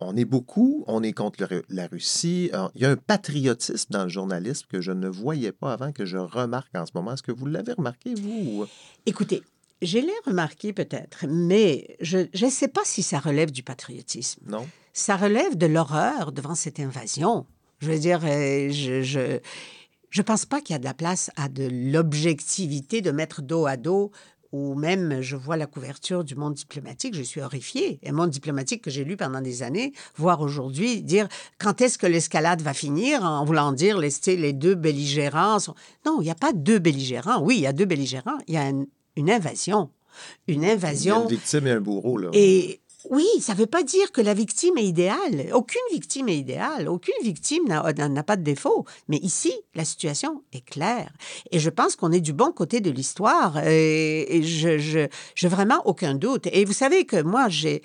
On est beaucoup, on est contre le- la Russie. Il y a un patriotisme dans le journalisme que je ne voyais pas avant, que je remarque en ce moment. Est-ce que vous l'avez remarqué, vous? ou- Écoutez, je l'ai remarqué peut-être, mais je ne sais pas si ça relève du patriotisme. Non? ça relève de l'horreur devant cette invasion. Je veux dire, euh, je je, je pense pas qu'il y a de la place à de l'objectivité de mettre dos à dos ou même je vois la couverture du monde diplomatique, je suis horrifiée. Un monde diplomatique que j'ai lu pendant des années, voir aujourd'hui dire quand est-ce que l'escalade va finir en voulant dire les, les deux belligérants. sont- Non, il n'y a pas deux belligérants. Oui, il y a deux belligérants. Il y a une, une invasion. Une Il y a invasion. une victime et un bourreau, là. Et oui, ça ne veut pas dire que la victime est idéale. Aucune victime est idéale. Aucune victime n'a pas de défaut. Mais ici, la situation est claire. Et je pense qu'on est du bon côté de l'histoire. Et, et je, je, je vraiment aucun doute. Et vous savez que moi, j'ai,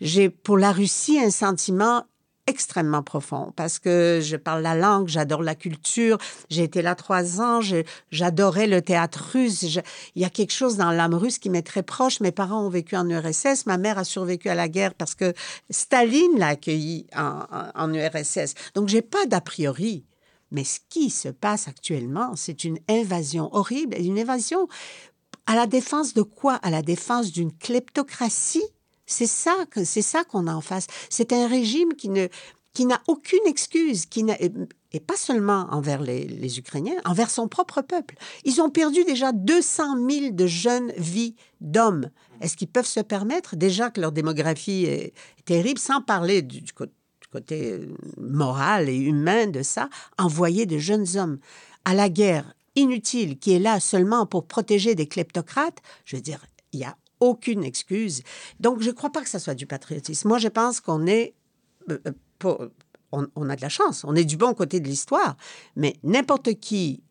j'ai pour la Russie un sentiment extrêmement profond parce que je parle la langue, j'adore la culture. J'ai été là trois ans, j'adorais le théâtre russe. Il y a quelque chose dans l'âme russe qui m'est très proche. Mes parents ont vécu en URSS, ma mère a survécu à la guerre parce que Staline l'a accueilli en, en- en URSS. Donc, j'ai pas d'a priori. Mais ce qui se passe actuellement, c'est une invasion horrible, une invasion à la défense de quoi? À la défense d'une kleptocratie c'est ça c'est ça qu'on a en face. C'est un régime qui ne qui n'a aucune excuse, qui et pas seulement envers les, Ukrainiens, envers son propre peuple. Ils ont perdu déjà 200 000 de jeunes vies d'hommes. Est-ce qu'ils peuvent se permettre déjà que leur démographie est terrible, sans parler du, du cô- du côté euh, moral et humain de ça, envoyer de jeunes hommes à la guerre inutile qui est là seulement pour protéger des kleptocrates? Je veux dire, il y a aucune excuse. Donc, je ne crois pas que ça soit du patriotisme. Moi, je pense qu'on est... euh, euh, on, a de la chance, on est du bon côté de l'histoire, mais n'importe qui,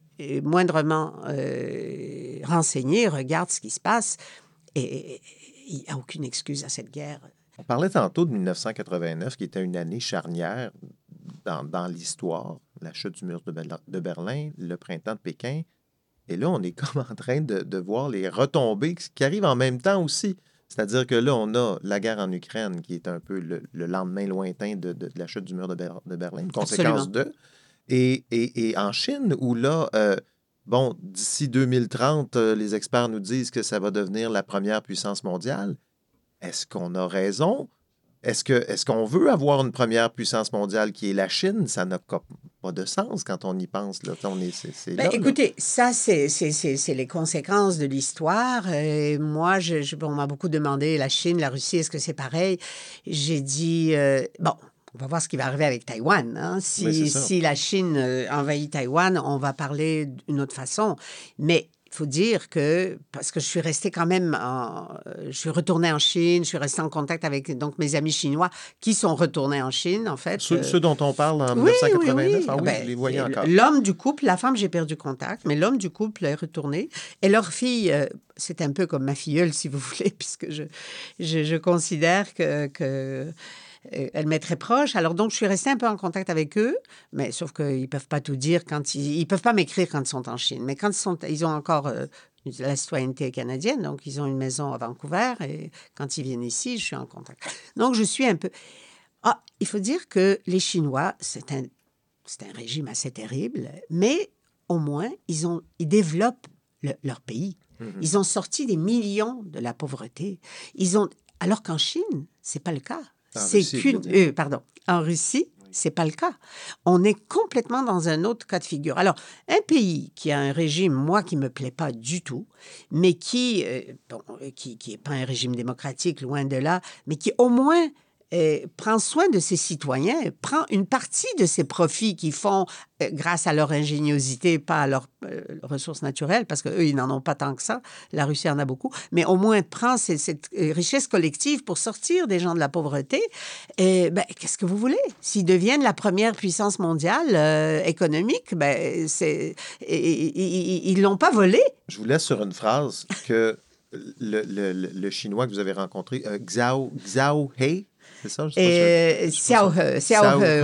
moindrement euh, renseigné, regarde ce qui se passe et, il n'y a aucune excuse à cette guerre. On parlait tantôt de 1989, qui était une année charnière dans, l'histoire, la chute du mur de Berlin, le printemps de Pékin. Et là, on est (laughs) comme en train de, de voir les retombées qui arrivent en même temps aussi. C'est-à-dire que là, on a la guerre en Ukraine, qui est un peu le, le lendemain lointain de, de- de la chute du mur de, Ber- de Berlin, conséquence de. Et, et- et en Chine, où là, euh, bon, d'ici 2030, euh, les experts nous disent que ça va devenir la première puissance mondiale. Est-ce qu'on a raison? Est-ce qu'on veut avoir une première puissance mondiale qui est la Chine? Ça n'a pas de sens quand on y pense. Là. On est, Ben, là, là. écoutez, ça, c'est c'est- c'est- c'est les conséquences de l'histoire. Euh, moi, je, je- on m'a beaucoup demandé, la Chine, la Russie, est-ce que c'est pareil? J'ai dit, euh, bon, on va voir ce qui va arriver avec Taïwan. hein. Si, Oui, c'est ça. si la Chine euh, envahit Taïwan, on va parler d'une autre façon. Mais faut dire que, parce que je suis restée quand même, en- je suis retournée en Chine, je suis restée en contact avec donc mes amis chinois qui sont retournés en Chine, en fait. Ceux, Euh, ceux dont on parle en oui, 1989, oui, oui. ah Ben, je les voyais encore. L'homme du couple, la femme, j'ai perdu contact, mais l'homme du couple est retourné. Et leur fille, euh, c'est un peu comme ma filleule, si vous (laughs) voulez, puisque je, je, je considère que. que elle m'est très proche. Alors, donc, je suis restée un peu en contact avec eux, mais sauf qu'ils ne peuvent pas tout dire quand ils... Ils peuvent pas m'écrire quand ils sont en Chine. Mais quand ils sont... Ils ont encore euh, la citoyenneté canadienne, donc ils ont une maison à Vancouver, et quand ils viennent ici, je suis en contact. Donc, je suis un peu... Ah, il faut dire que les Chinois, c'est un c'est un régime assez terrible, mais au moins, ils, ont, ils développent le- leur pays. Mhm. Ils ont sorti des millions de la pauvreté. Ils ont, alors qu'en Chine, c'est pas le cas. C'est qu'une, euh, pardon, en Russie, C'est pas le cas. On est complètement dans un autre cas de figure. Alors, un pays qui a un régime, moi, qui me plaît pas du tout, mais qui, euh, bon, euh, qui, qui est pas un régime démocratique, loin de là, mais qui au moins euh, prend soin de ses citoyens, prend une partie de ses profits qu'ils font euh, grâce à leur ingéniosité, pas à leurs euh, ressources naturelles, parce qu'eux, ils n'en ont pas tant que ça. La Russie en a beaucoup, mais au moins prend cette euh, richesse collective pour sortir des gens de la pauvreté. Et ben, qu'est-ce que vous voulez? S'ils deviennent la première puissance mondiale économique, ben, c'est, ils l'ont pas volé. Je vous laisse sur une phrase que le, Chinois que vous avez rencontré, Xiao, Xiao He, c'est ça?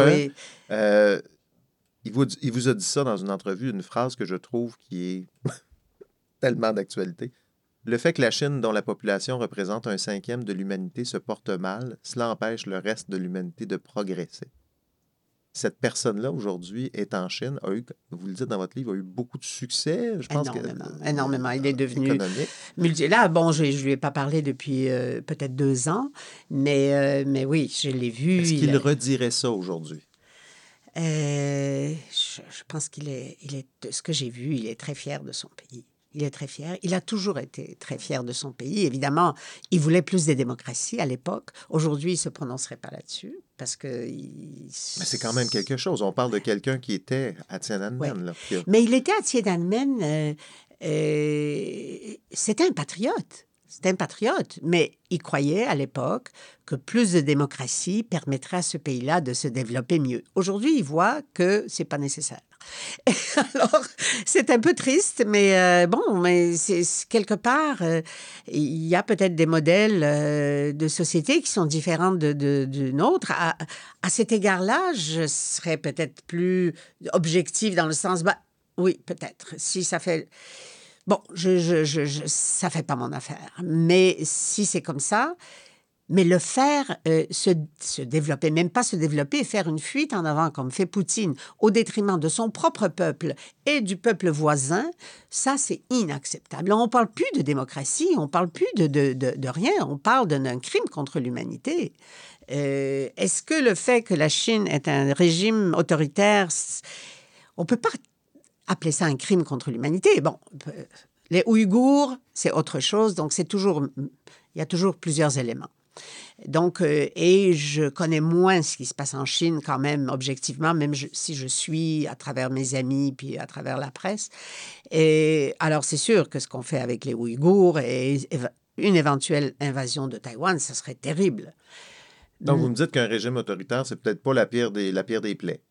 Oui. euh, il, vous, il vous a dit ça dans une entrevue, une phrase que je trouve qui est (laughs) tellement d'actualité. Le fait que la Chine, dont la population représente un cinquième de l'humanité, se porte mal, cela empêche le reste de l'humanité de progresser. Cette personne-là, aujourd'hui, est en Chine, a eu, vous le dites dans votre livre, a eu beaucoup de succès, je pense que- Énormément, énormément. Il est devenu économique. multi. Là, bon, je ne lui ai pas parlé depuis euh, peut-être deux ans, mais, euh, mais oui, je l'ai vu. Est-ce il qu'il a- redirait ça aujourd'hui? Euh, je, je pense qu'il est, il est, de ce que j'ai vu, il est très fier de son pays. Il est très fier. Il a toujours été très fier de son pays. Évidemment, il voulait plus de démocratie à l'époque. Aujourd'hui, il se prononcerait pas là-dessus parce que. il- Mais c'est quand même quelque chose. On parle de quelqu'un qui était à Tiananmen. Ouais. là, qui a- Mais il était à Tiananmen. euh, euh, c'était un patriote. C'était un patriote. Mais il croyait à l'époque que plus de démocratie permettrait à ce pays-là de se développer mieux. Aujourd'hui, il voit que c'est pas nécessaire. (laughs) Alors, c'est un peu triste, mais euh, bon, mais c'est c'est- quelque part, euh, il y a peut-être des modèles euh, de société qui sont différents de, de- nôtre. À, à cet égard-là, je serais peut-être plus objectif dans le sens, bah, oui, peut-être. Si ça fait. Bon, je, je, je, ça fait pas mon affaire. Mais si c'est comme ça, mais le faire euh, se, se développer, même pas se développer, faire une fuite en avant comme fait Poutine au détriment de son propre peuple et du peuple voisin, ça c'est inacceptable. On parle plus de démocratie, on parle plus de, de, de, rien, on parle d'un crime contre l'humanité. Euh, Est-ce que le fait que la Chine est un régime autoritaire, on peut pas appeler ça un crime contre l'humanité. Bon, euh, les Ouïghours, c'est autre chose, donc c'est toujours, il y a toujours plusieurs éléments. Donc, euh, et je connais moins ce qui se passe en Chine quand même, objectivement, même je- si je suis à travers mes amis puis à travers la presse. Et alors, c'est sûr que ce qu'on fait avec les Ouïghours et une éventuelle invasion de Taïwan, ça serait terrible. Donc, Mm. vous me dites qu'un régime autoritaire, c'est peut-être pas la pire des, la pire des plaies.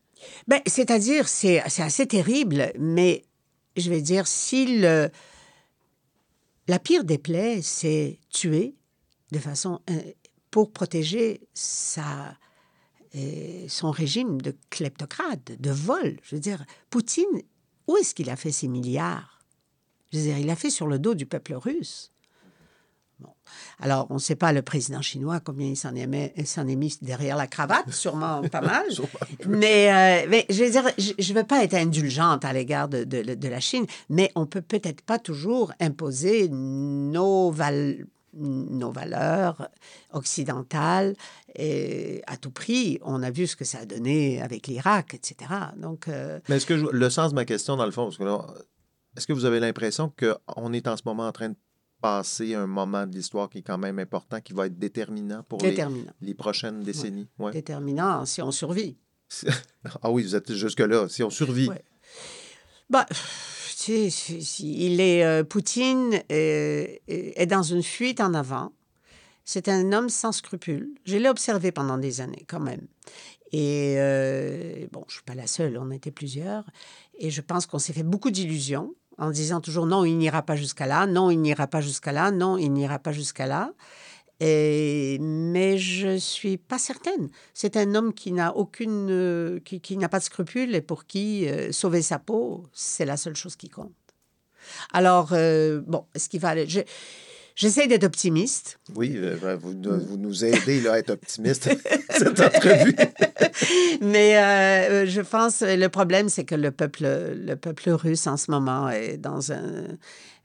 Ben, c'est-à-dire, c'est assez terrible, mais je vais dire, si le... La pire des plaies, c'est tuer de façon... euh, pour protéger sa, euh, son régime de kleptocrate, de vol. Je veux dire, Poutine, où est-ce qu'il a fait ses milliards? Je veux dire, il l'a fait sur le dos du peuple russe. Bon. Alors, on ne sait pas, le président chinois, combien il s'en est, mis- derrière la cravate, sûrement (laughs) pas mal. Mais, euh, mais je veux dire, je ne veux pas être indulgente à l'égard de, de- de la Chine, mais on peut peut-être pas toujours imposer nos, val- nos valeurs occidentales et à tout prix. On a vu ce que ça a donné avec l'Irak, etc. Donc, euh, Mais est-ce que je- le sens de ma question, dans le fond, parce que là, est-ce que vous avez l'impression qu'on est en ce moment en train de passer un moment de l'histoire qui est quand même important, qui va être déterminant pour les, déterminant. les prochaines décennies? Ouais. Déterminant si on survit. (laughs) Ah oui, vous êtes jusque-là. Si on survit, Ouais. Bah, tu sais, il est euh, Poutine euh, est dans une fuite en avant. C'est un homme sans scrupules. Je l'ai observé pendant des années, quand même. Et euh, bon, je suis pas la seule, on était plusieurs. Et je pense qu'on s'est fait beaucoup d'illusions en disant toujours non, il n'ira pas jusqu'à là, non, il n'ira pas jusqu'à là, non, il n'ira pas jusqu'à là. Et, mais je suis pas certaine. C'est un homme qui n'a aucune, euh, qui, n'a pas de scrupules et pour qui euh, sauver sa peau, c'est la seule chose qui compte. Alors, euh, bon, est-ce qu'il va aller... J'essaie d'être optimiste. Oui, euh, vous, vous, nous aidez là, à être optimiste (laughs) cette entrevue. (laughs) Mais euh, je pense le problème, c'est que le peuple, le peuple russe en ce moment est dans un,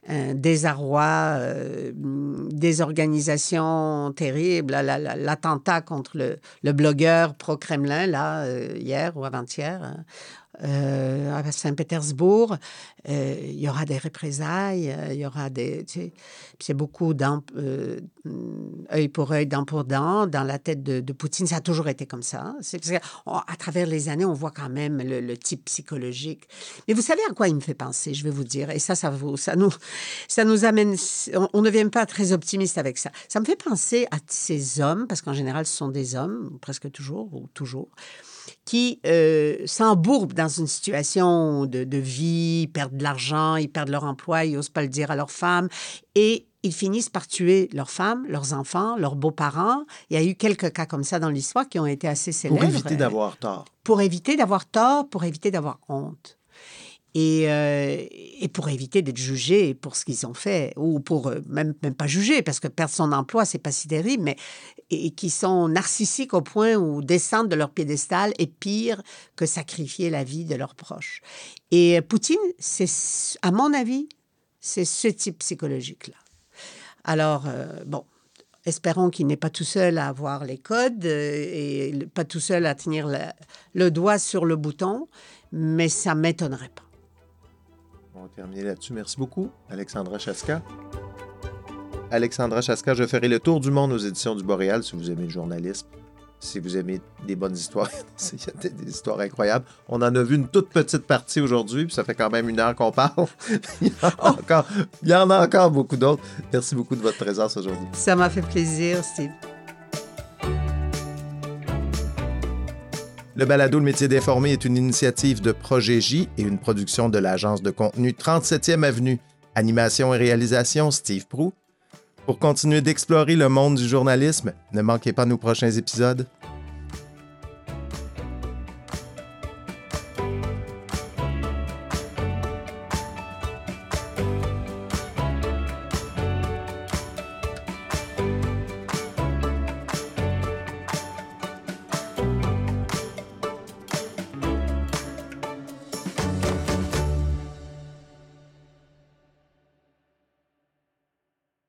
un désarroi, euh, des organisations terribles. L'attentat contre le, le, blogueur pro-Kremlin, là, euh, hier ou avant-hier, hein, euh, à Saint-Pétersbourg, euh, il y aura des représailles, euh, il y aura des... C'est beaucoup d'œil pour œil, dent pour dent dans la tête de, Poutine. Ça a toujours été comme ça. C'est à travers les années, on voit quand même le, type psychologique. Mais vous savez à quoi il me fait penser, je vais vous dire. Et ça, ça, nous, amène... On, on ne vient pas très optimiste avec ça. Ça me fait penser à ces hommes, parce qu'en général, ce sont des hommes, presque toujours, ou toujours, qui euh, s'embourbent dans une situation de, vie, ils perdent de l'argent, ils perdent leur emploi, ils n'osent pas le dire à leurs femmes et ils finissent par tuer leurs femmes, leurs enfants, leurs beaux-parents. Il y a eu quelques cas comme ça dans l'histoire qui ont été assez célèbres. Pour éviter d'avoir tort. Pour éviter d'avoir tort, pour éviter d'avoir honte. Et, euh, et, pour éviter d'être jugé pour ce qu'ils ont fait, ou pour euh, même, même pas juger, parce que perdre son emploi, c'est pas si terrible, mais et, qui sont narcissiques au point où descendre de leur piédestal est pire que sacrifier la vie de leurs proches. Et Poutine, c'est, à mon avis, c'est ce type psychologique-là. Alors, euh, bon, espérons qu'il n'est pas tout seul à avoir les codes et pas tout seul à tenir le doigt sur le bouton, mais ça m'étonnerait pas. On va terminer là-dessus. Merci beaucoup, Alexandra Chaska. Alexandra Chaska, je ferai le tour du monde aux éditions du Boréal si vous aimez le journalisme, si vous aimez des bonnes histoires. (laughs) Il y a des, histoires incroyables. On en a vu une toute petite partie aujourd'hui, puis ça fait quand même une heure qu'on parle. (laughs) il, y en a encore, il y en a encore beaucoup d'autres. Merci beaucoup de votre présence aujourd'hui. Ça m'a fait plaisir, Steve. Le balado Le métier d'informer est une initiative de Projet J et une production de l'agence de contenu 37e Avenue. Animation et réalisation, Steve Prou. Pour continuer d'explorer le monde du journalisme, ne manquez pas nos prochains épisodes.